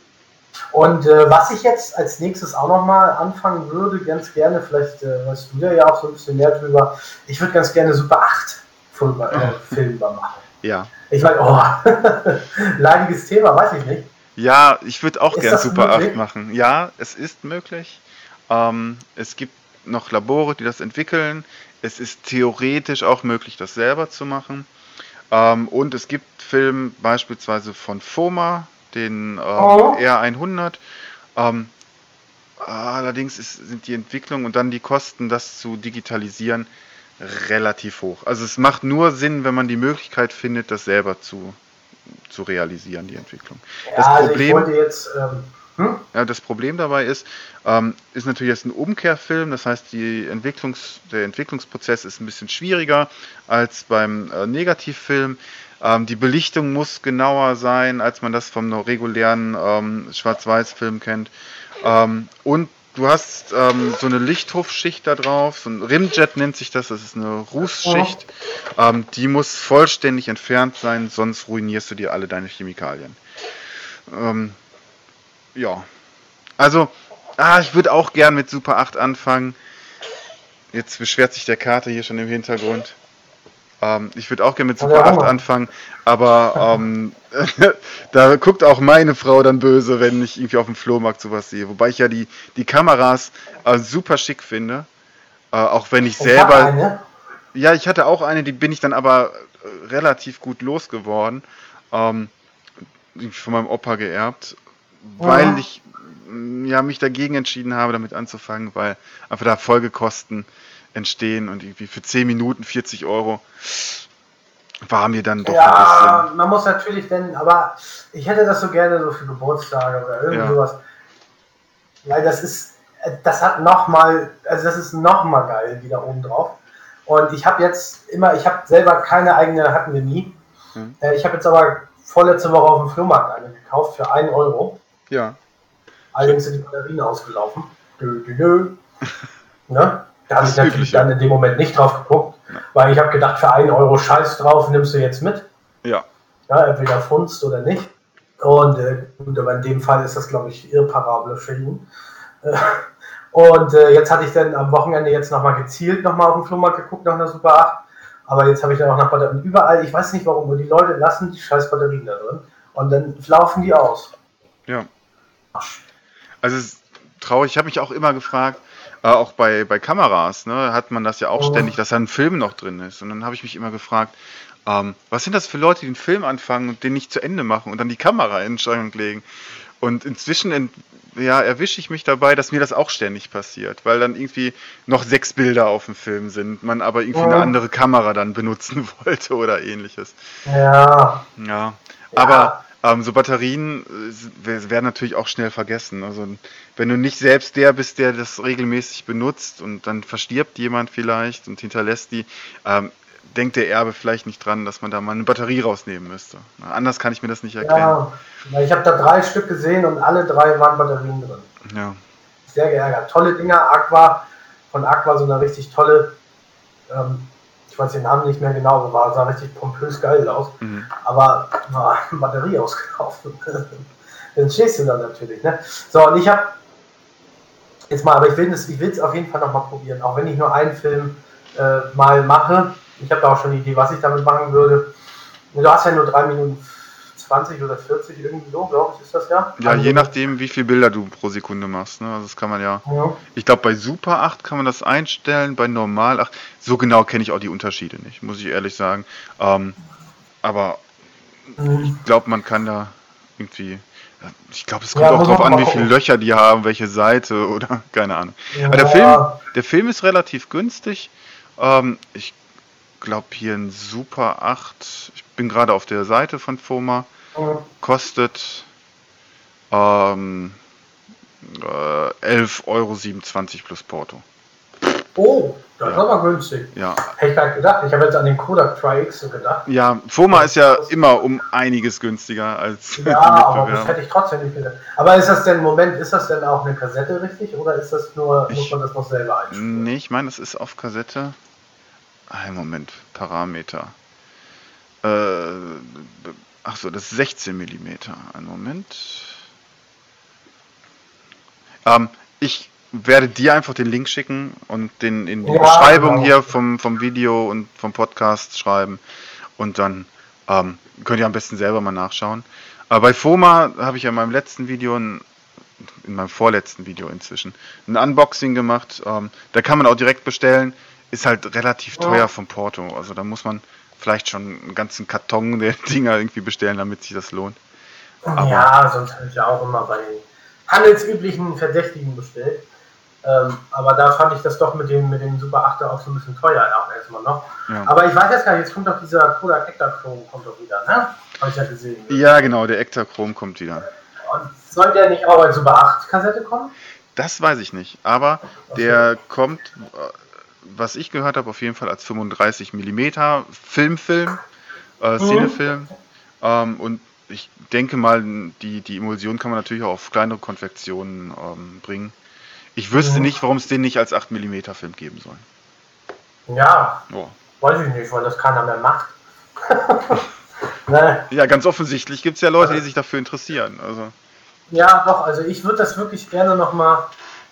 [SPEAKER 2] und äh, was ich jetzt als nächstes auch nochmal anfangen würde, ganz gerne, vielleicht äh, weißt du ja auch so ein bisschen mehr drüber, ich würde ganz gerne Super 8 Film, äh, oh. Film machen.
[SPEAKER 1] Ja.
[SPEAKER 2] Ich meine, oh, leidiges Thema, weiß ich nicht.
[SPEAKER 1] Ja, ich würde auch gern Super möglich? 8 machen. Ja, es ist möglich. Ähm, es gibt noch Labore, die das entwickeln. Es ist theoretisch auch möglich, das selber zu machen. Ähm, und es gibt Filme beispielsweise von FOMA, den ähm, oh. R100. Ähm, allerdings ist, sind die Entwicklung und dann die Kosten, das zu digitalisieren, relativ hoch. Also es macht nur Sinn, wenn man die Möglichkeit findet, das selber zu zu realisieren, die Entwicklung.
[SPEAKER 2] Ja, das, also Problem, jetzt, ähm, hm?
[SPEAKER 1] ja, das Problem dabei ist, ähm, ist natürlich jetzt ein Umkehrfilm, das heißt, die Entwicklungs, der Entwicklungsprozess ist ein bisschen schwieriger als beim äh, Negativfilm. Ähm, die Belichtung muss genauer sein, als man das vom regulären ähm, Schwarz-Weiß-Film kennt. Ähm, und du hast ähm, so eine Lichthofschicht da drauf, so ein Rimjet nennt sich das, das ist eine Rußschicht. Ähm, die muss vollständig entfernt sein, sonst ruinierst du dir alle deine Chemikalien. Ähm, ja. Also, ah, ich würde auch gern mit Super 8 anfangen. Jetzt beschwert sich der Kater hier schon im Hintergrund. Ähm, ich würde auch gerne mit Super 8 anfangen, aber ähm, da guckt auch meine Frau dann böse, wenn ich irgendwie auf dem Flohmarkt sowas sehe. Wobei ich ja die, die Kameras äh, super schick finde. Äh, auch wenn ich, ich selber. Ja, ich hatte auch eine, die bin ich dann aber äh, relativ gut losgeworden. Ähm, von meinem Opa geerbt, weil ja. ich ja, mich dagegen entschieden habe, damit anzufangen, weil einfach da Folgekosten entstehen und irgendwie für 10 Minuten 40 Euro war mir dann doch
[SPEAKER 2] ja, ein bisschen. man muss natürlich denn, aber ich hätte das so gerne so für Geburtstage oder irgend ja. sowas. Weil das ist, das hat nochmal, also das ist nochmal geil wieder oben drauf. Und ich habe jetzt immer, ich habe selber keine eigene, hatten wir nie. Hm. Ich habe jetzt aber vorletzte Woche auf dem Flohmarkt eine gekauft für 1 Euro.
[SPEAKER 1] Ja.
[SPEAKER 2] Allerdings sind die Batterien ausgelaufen. Dö, dö, dö. ne? Da habe ich natürlich übliche. dann in dem Moment nicht drauf geguckt, ja. weil ich habe gedacht, für einen Euro Scheiß drauf nimmst du jetzt mit.
[SPEAKER 1] Ja.
[SPEAKER 2] Ja, entweder funzt oder nicht. Und äh, gut, aber in dem Fall ist das, glaube ich, irreparable für ihn. Äh, und äh, jetzt hatte ich dann am Wochenende jetzt nochmal gezielt nochmal auf den Flohmarkt geguckt nach einer Super 8. Aber jetzt habe ich dann auch nach Batterien überall, ich weiß nicht warum, nur die Leute lassen die scheiß Batterien da drin und dann laufen die aus.
[SPEAKER 1] Ja. Also es ist traurig, ich habe mich auch immer gefragt, äh, auch bei, bei Kameras, ne, hat man das ja auch oh. ständig, dass da ein Film noch drin ist. Und dann habe ich mich immer gefragt, ähm, was sind das für Leute, die den Film anfangen und den nicht zu Ende machen und dann die Kamera in den Schrank legen? Und inzwischen ent, ja, erwische ich mich dabei, dass mir das auch ständig passiert, weil dann irgendwie noch sechs Bilder auf dem Film sind, man aber irgendwie oh. eine andere Kamera dann benutzen wollte oder ähnliches.
[SPEAKER 2] Ja.
[SPEAKER 1] Ja. Aber, Ähm, so Batterien äh, werden natürlich auch schnell vergessen. Also wenn du nicht selbst der bist, der das regelmäßig benutzt und dann verstirbt jemand vielleicht und hinterlässt die, ähm, denkt der Erbe vielleicht nicht dran, dass man da mal eine Batterie rausnehmen müsste. Na, anders kann ich mir das nicht erklären.
[SPEAKER 2] Ja, ich habe da drei Stück gesehen und alle drei waren Batterien drin.
[SPEAKER 1] Ja.
[SPEAKER 2] Sehr geärgert. Tolle Dinger, Aqua, von Aqua so eine richtig tolle ähm, ich weiß den Namen nicht mehr genau, aber war, sah richtig pompös geil aus. Mhm. Aber war Batterie ausgekauft. dann stehst du dann natürlich. Ne? So, und ich habe jetzt mal, aber ich will es auf jeden Fall nochmal probieren, auch wenn ich nur einen Film äh, mal mache. Ich habe da auch schon eine Idee, was ich damit machen würde. Du hast ja nur drei Minuten 20 oder 40 irgendwie so, glaube ich, ist das ja.
[SPEAKER 1] Ja, also, je nachdem, wie viele Bilder du pro Sekunde machst. Ne? Also das kann man ja. ja. Ich glaube, bei Super 8 kann man das einstellen, bei Normal 8. So genau kenne ich auch die Unterschiede nicht, muss ich ehrlich sagen. Ähm, aber mhm. ich glaube, man kann da irgendwie. Ich glaube, es kommt ja, auch darauf an, wie viele Löcher die haben, welche Seite oder keine Ahnung. Ja. Aber der Film, der Film ist relativ günstig. Ähm, ich glaube hier ein Super 8. Ich bin gerade auf der Seite von FOMA. Kostet ähm, äh, 11,27 Euro plus Porto.
[SPEAKER 2] Oh, das ja. ist aber günstig.
[SPEAKER 1] Ja.
[SPEAKER 2] Hätte ich gerade gedacht. Ich habe jetzt an den Kodak Tri-X so gedacht.
[SPEAKER 1] Ja, FOMA ist ja immer um einiges günstiger als
[SPEAKER 2] Ja, aber das hätte ich trotzdem nicht gedacht. Aber ist das denn, Moment, ist das denn auch eine Kassette richtig oder ist das nur, ich, muss man das noch selber einstellen?
[SPEAKER 1] Nee, ich meine, es ist auf Kassette. Ein Moment, Parameter. Äh, Ach so, das ist 16 mm. Einen Moment. Ähm, ich werde dir einfach den Link schicken und den in die ja, Beschreibung genau. hier vom, vom Video und vom Podcast schreiben. Und dann ähm, könnt ihr am besten selber mal nachschauen. Aber bei FOMA habe ich ja in meinem letzten Video, ein, in meinem vorletzten Video inzwischen, ein Unboxing gemacht. Ähm, da kann man auch direkt bestellen. Ist halt relativ teuer vom Porto. Also da muss man vielleicht schon einen ganzen Karton der Dinger irgendwie bestellen, damit sich das lohnt.
[SPEAKER 2] Aber ja, sonst habe ich ja auch immer bei den handelsüblichen Verdächtigen bestellt. Ähm, aber da fand ich das doch mit dem, mit dem Super 8 auch so ein bisschen teuer auch erstmal noch. Ja. Aber ich weiß jetzt gar nicht, jetzt kommt doch dieser Kodak Ektachrome kommt doch wieder, ne? Habe ich ja gesehen.
[SPEAKER 1] Ja, genau, der Ektachrome kommt wieder.
[SPEAKER 2] Und soll der nicht auch als Super 8 Kassette kommen?
[SPEAKER 1] Das weiß ich nicht, aber okay. der kommt was ich gehört habe, auf jeden Fall als 35 mm Filmfilm, äh, Szenefilm. Mhm. Ähm, und ich denke mal, die, die Emulsion kann man natürlich auch auf kleinere Konfektionen ähm, bringen. Ich wüsste mhm. nicht, warum es den nicht als 8 mm Film geben soll.
[SPEAKER 2] Ja, oh. weiß ich nicht, weil das keiner mehr macht. ne?
[SPEAKER 1] Ja, ganz offensichtlich gibt es ja Leute, die sich dafür interessieren. Also.
[SPEAKER 2] Ja, doch, also ich würde das wirklich gerne nochmal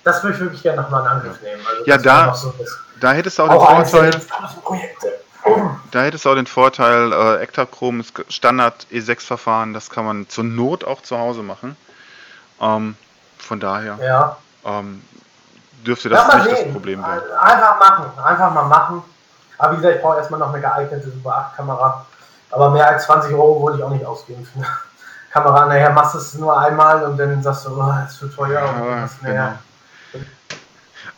[SPEAKER 2] das würde ich wirklich gerne nochmal in Angriff nehmen. Also
[SPEAKER 1] ja, da, so da hättest du auch, auch den Vorteil. Da hättest du auch den Vorteil, äh, Ektachrom ist Standard E6-Verfahren, das kann man zur Not auch zu Hause machen. Ähm, von daher
[SPEAKER 2] ja.
[SPEAKER 1] ähm, dürfte das ja, nicht sehen. das Problem
[SPEAKER 2] sein. Einfach machen, einfach mal machen. Aber wie gesagt, ich brauche erstmal noch eine geeignete Super 8-Kamera. Aber mehr als 20 Euro wollte ich auch nicht ausgeben für eine Kamera. Nachher machst du es nur einmal und dann sagst du, oh, das ist zu teuer. Ja, und genau.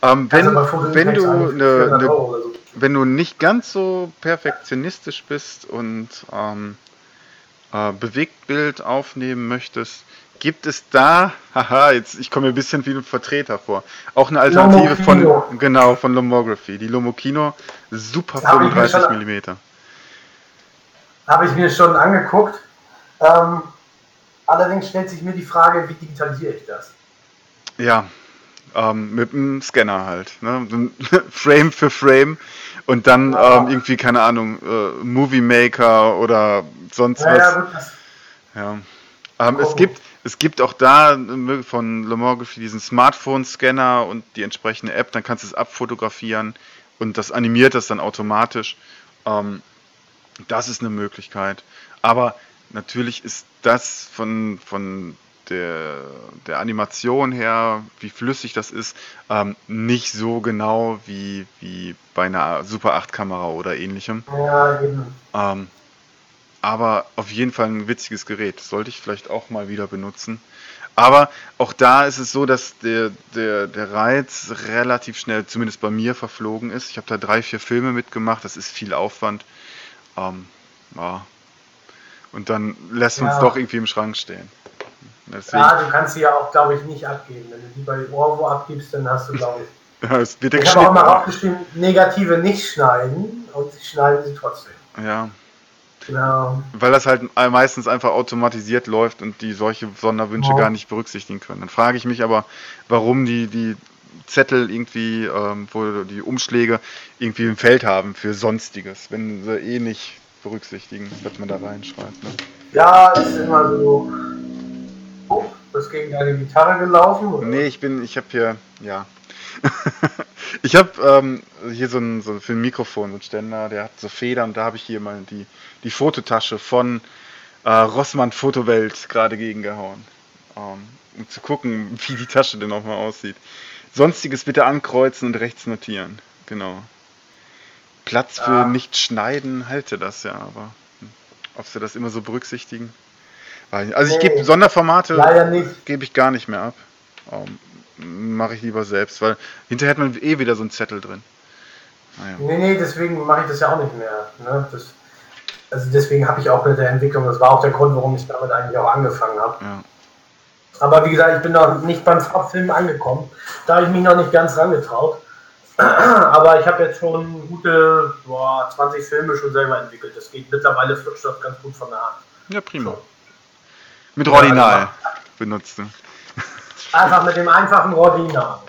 [SPEAKER 1] Ähm, wenn, also wenn, du eine, eine, so. wenn du nicht ganz so perfektionistisch bist und ähm, äh, Bewegtbild aufnehmen möchtest, gibt es da, haha, jetzt ich komme mir ein bisschen wie ein Vertreter vor, auch eine Alternative Lomokino. von genau von Lomography, die Lomokino, super 35 mm.
[SPEAKER 2] Habe ich mir schon angeguckt. Ähm, allerdings stellt sich mir die Frage, wie digitalisiere ich das?
[SPEAKER 1] Ja, ähm, mit einem Scanner halt. Ne? Frame für Frame und dann ja. ähm, irgendwie, keine Ahnung, äh, Movie Maker oder sonst ja, was. Ja, ähm, oh. es, gibt, es gibt auch da äh, von Lomography diesen Smartphone-Scanner und die entsprechende App, dann kannst du es abfotografieren und das animiert das dann automatisch. Ähm, das ist eine Möglichkeit. Aber natürlich ist das von, von der, der Animation her, wie flüssig das ist, ähm, nicht so genau wie, wie bei einer Super 8 Kamera oder ähnlichem.
[SPEAKER 2] Ja, eben.
[SPEAKER 1] Ähm, aber auf jeden Fall ein witziges Gerät. Sollte ich vielleicht auch mal wieder benutzen. Aber auch da ist es so, dass der, der, der Reiz relativ schnell, zumindest bei mir, verflogen ist. Ich habe da drei, vier Filme mitgemacht. Das ist viel Aufwand. Ähm, ja. Und dann lässt man es
[SPEAKER 2] Ja.
[SPEAKER 1] doch irgendwie im Schrank stehen. Deswegen,
[SPEAKER 2] Ja, du kannst sie ja auch, glaube ich, nicht abgeben. Wenn du die bei Orvo abgibst, dann hast du, glaube ich.
[SPEAKER 1] ja, es wird
[SPEAKER 2] Ich habe auch mal aufgeschrieben, negative nicht schneiden und sie schneiden sie trotzdem.
[SPEAKER 1] Ja,
[SPEAKER 2] Genau.
[SPEAKER 1] weil das halt meistens einfach automatisiert läuft und die solche Sonderwünsche
[SPEAKER 2] Ja.
[SPEAKER 1] gar nicht berücksichtigen können. Dann frage ich mich aber, warum die, die Zettel irgendwie, ähm, wo die Umschläge irgendwie ein Feld haben für Sonstiges, wenn sie eh nicht berücksichtigen, was man da reinschreibt. Ne?
[SPEAKER 2] Ja, ist immer so. Bist gegen deine Gitarre gelaufen? Oder?
[SPEAKER 1] Nee, ich bin, ich habe hier, ja. ich habe ähm, hier so ein, so für ein Mikrofon, so ein Ständer, der hat so Federn, da habe ich hier mal die, die Fototasche von äh, Rossmann Fotowelt gerade gegengehauen. Ähm, um zu gucken, wie die Tasche denn nochmal aussieht. Sonstiges bitte ankreuzen und rechts notieren. Genau. Platz für
[SPEAKER 2] Ja.
[SPEAKER 1] nicht schneiden halte das ja, aber hm, ob sie das immer so berücksichtigen? Also ich gebe Sonderformate gebe ich gar nicht mehr ab. Ähm, Mache ich lieber selbst, weil hinterher hat man eh wieder so einen Zettel drin. Naja.
[SPEAKER 2] Nee, nee, deswegen mache ich das ja auch nicht mehr. Ne? Das, also deswegen habe ich auch mit der Entwicklung, das war auch der Grund, warum ich damit eigentlich auch angefangen habe.
[SPEAKER 1] Ja.
[SPEAKER 2] Aber wie gesagt, ich bin noch nicht beim Farbfilm angekommen. Da habe ich mich noch nicht ganz rangetraut. Aber ich habe jetzt schon gute boah, 20 Filme schon selber entwickelt. Das geht mittlerweile flutscht das ganz gut von der Hand.
[SPEAKER 1] ja, prima.
[SPEAKER 2] So.
[SPEAKER 1] Mit
[SPEAKER 2] Ja,
[SPEAKER 1] Rodinal benutzt du.
[SPEAKER 2] Einfach mit dem einfachen Rodinal.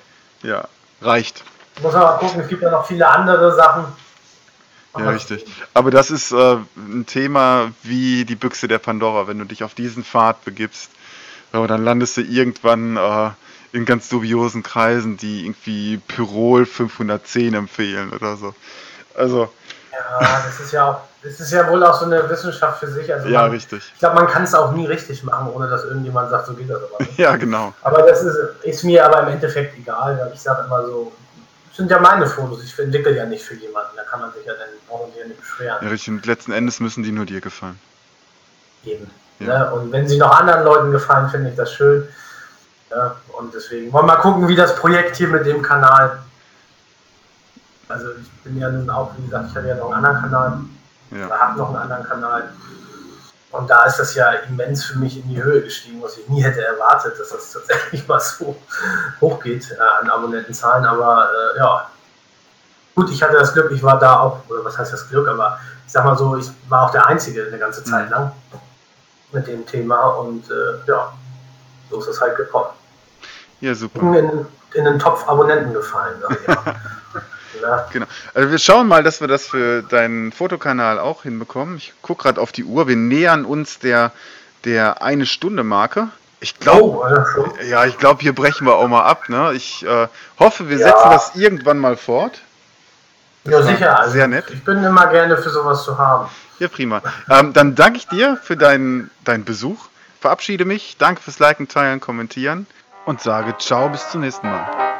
[SPEAKER 1] Ja, reicht.
[SPEAKER 2] Muss man mal gucken, es gibt ja noch viele andere Sachen.
[SPEAKER 1] Ja, richtig. Aber das ist äh, ein Thema wie die Büchse der Pandora. Wenn du dich auf diesen Pfad begibst, ja, dann landest du irgendwann äh, in ganz dubiosen Kreisen, die irgendwie Pyrol 510 empfehlen oder so. Also,
[SPEAKER 2] Ja, das ist ja auch, das ist ja wohl auch so eine Wissenschaft für sich. Also
[SPEAKER 1] ja,
[SPEAKER 2] man,
[SPEAKER 1] richtig.
[SPEAKER 2] ich glaube, man kann es auch nie richtig machen, ohne dass irgendjemand sagt, so geht das aber nicht.
[SPEAKER 1] Ja, genau.
[SPEAKER 2] Aber das ist, ist mir aber im Endeffekt egal, ich sage immer so, das sind ja meine Fotos, ich entwickle ja nicht für jemanden, da kann man sich ja dann ja nicht beschweren.
[SPEAKER 1] Ja, richtig. Und letzten Endes müssen die nur dir gefallen.
[SPEAKER 2] Eben.
[SPEAKER 1] Ja.
[SPEAKER 2] Ne? Und wenn sie noch anderen Leuten gefallen, finde ich das schön. Ja, und deswegen wollen wir mal gucken, wie das Projekt hier mit dem Kanal. Also ich bin ja nun auch, wie gesagt, ich habe ja noch einen anderen Kanal.
[SPEAKER 1] Ja.
[SPEAKER 2] oder habe noch einen anderen Kanal. Und da ist das ja immens für mich in die Höhe gestiegen, was ich nie hätte erwartet, dass das tatsächlich mal so hochgeht äh, an Abonnentenzahlen. Aber äh, ja, gut, ich hatte das Glück, ich war da auch, oder was heißt das Glück, aber ich sag mal so, ich war auch der Einzige eine ganze Zeit
[SPEAKER 1] Mhm.
[SPEAKER 2] lang mit dem Thema und äh, ja, so ist es halt gekommen.
[SPEAKER 1] Ja, super.
[SPEAKER 2] In, in den Topf Abonnenten gefallen. Ich ja.
[SPEAKER 1] Genau. Also wir schauen mal, dass wir das für deinen Fotokanal auch hinbekommen. Ich gucke gerade auf die Uhr. Wir nähern uns der, der eine Stunde Marke. Ich glaube,
[SPEAKER 2] Oh, ja, schon.
[SPEAKER 1] ja, ich glaube, hier brechen wir auch mal ab. Ne? Ich äh, hoffe, wir
[SPEAKER 2] Ja.
[SPEAKER 1] setzen das irgendwann mal fort.
[SPEAKER 2] ja,
[SPEAKER 1] war
[SPEAKER 2] sicher. Also,
[SPEAKER 1] sehr nett.
[SPEAKER 2] Ich bin immer gerne für sowas zu haben.
[SPEAKER 1] Ja, prima. Ähm, dann danke ich dir für deinen, deinen Besuch. Verabschiede mich. Danke fürs Liken, Teilen, Kommentieren und sage Ciao, bis zum nächsten Mal.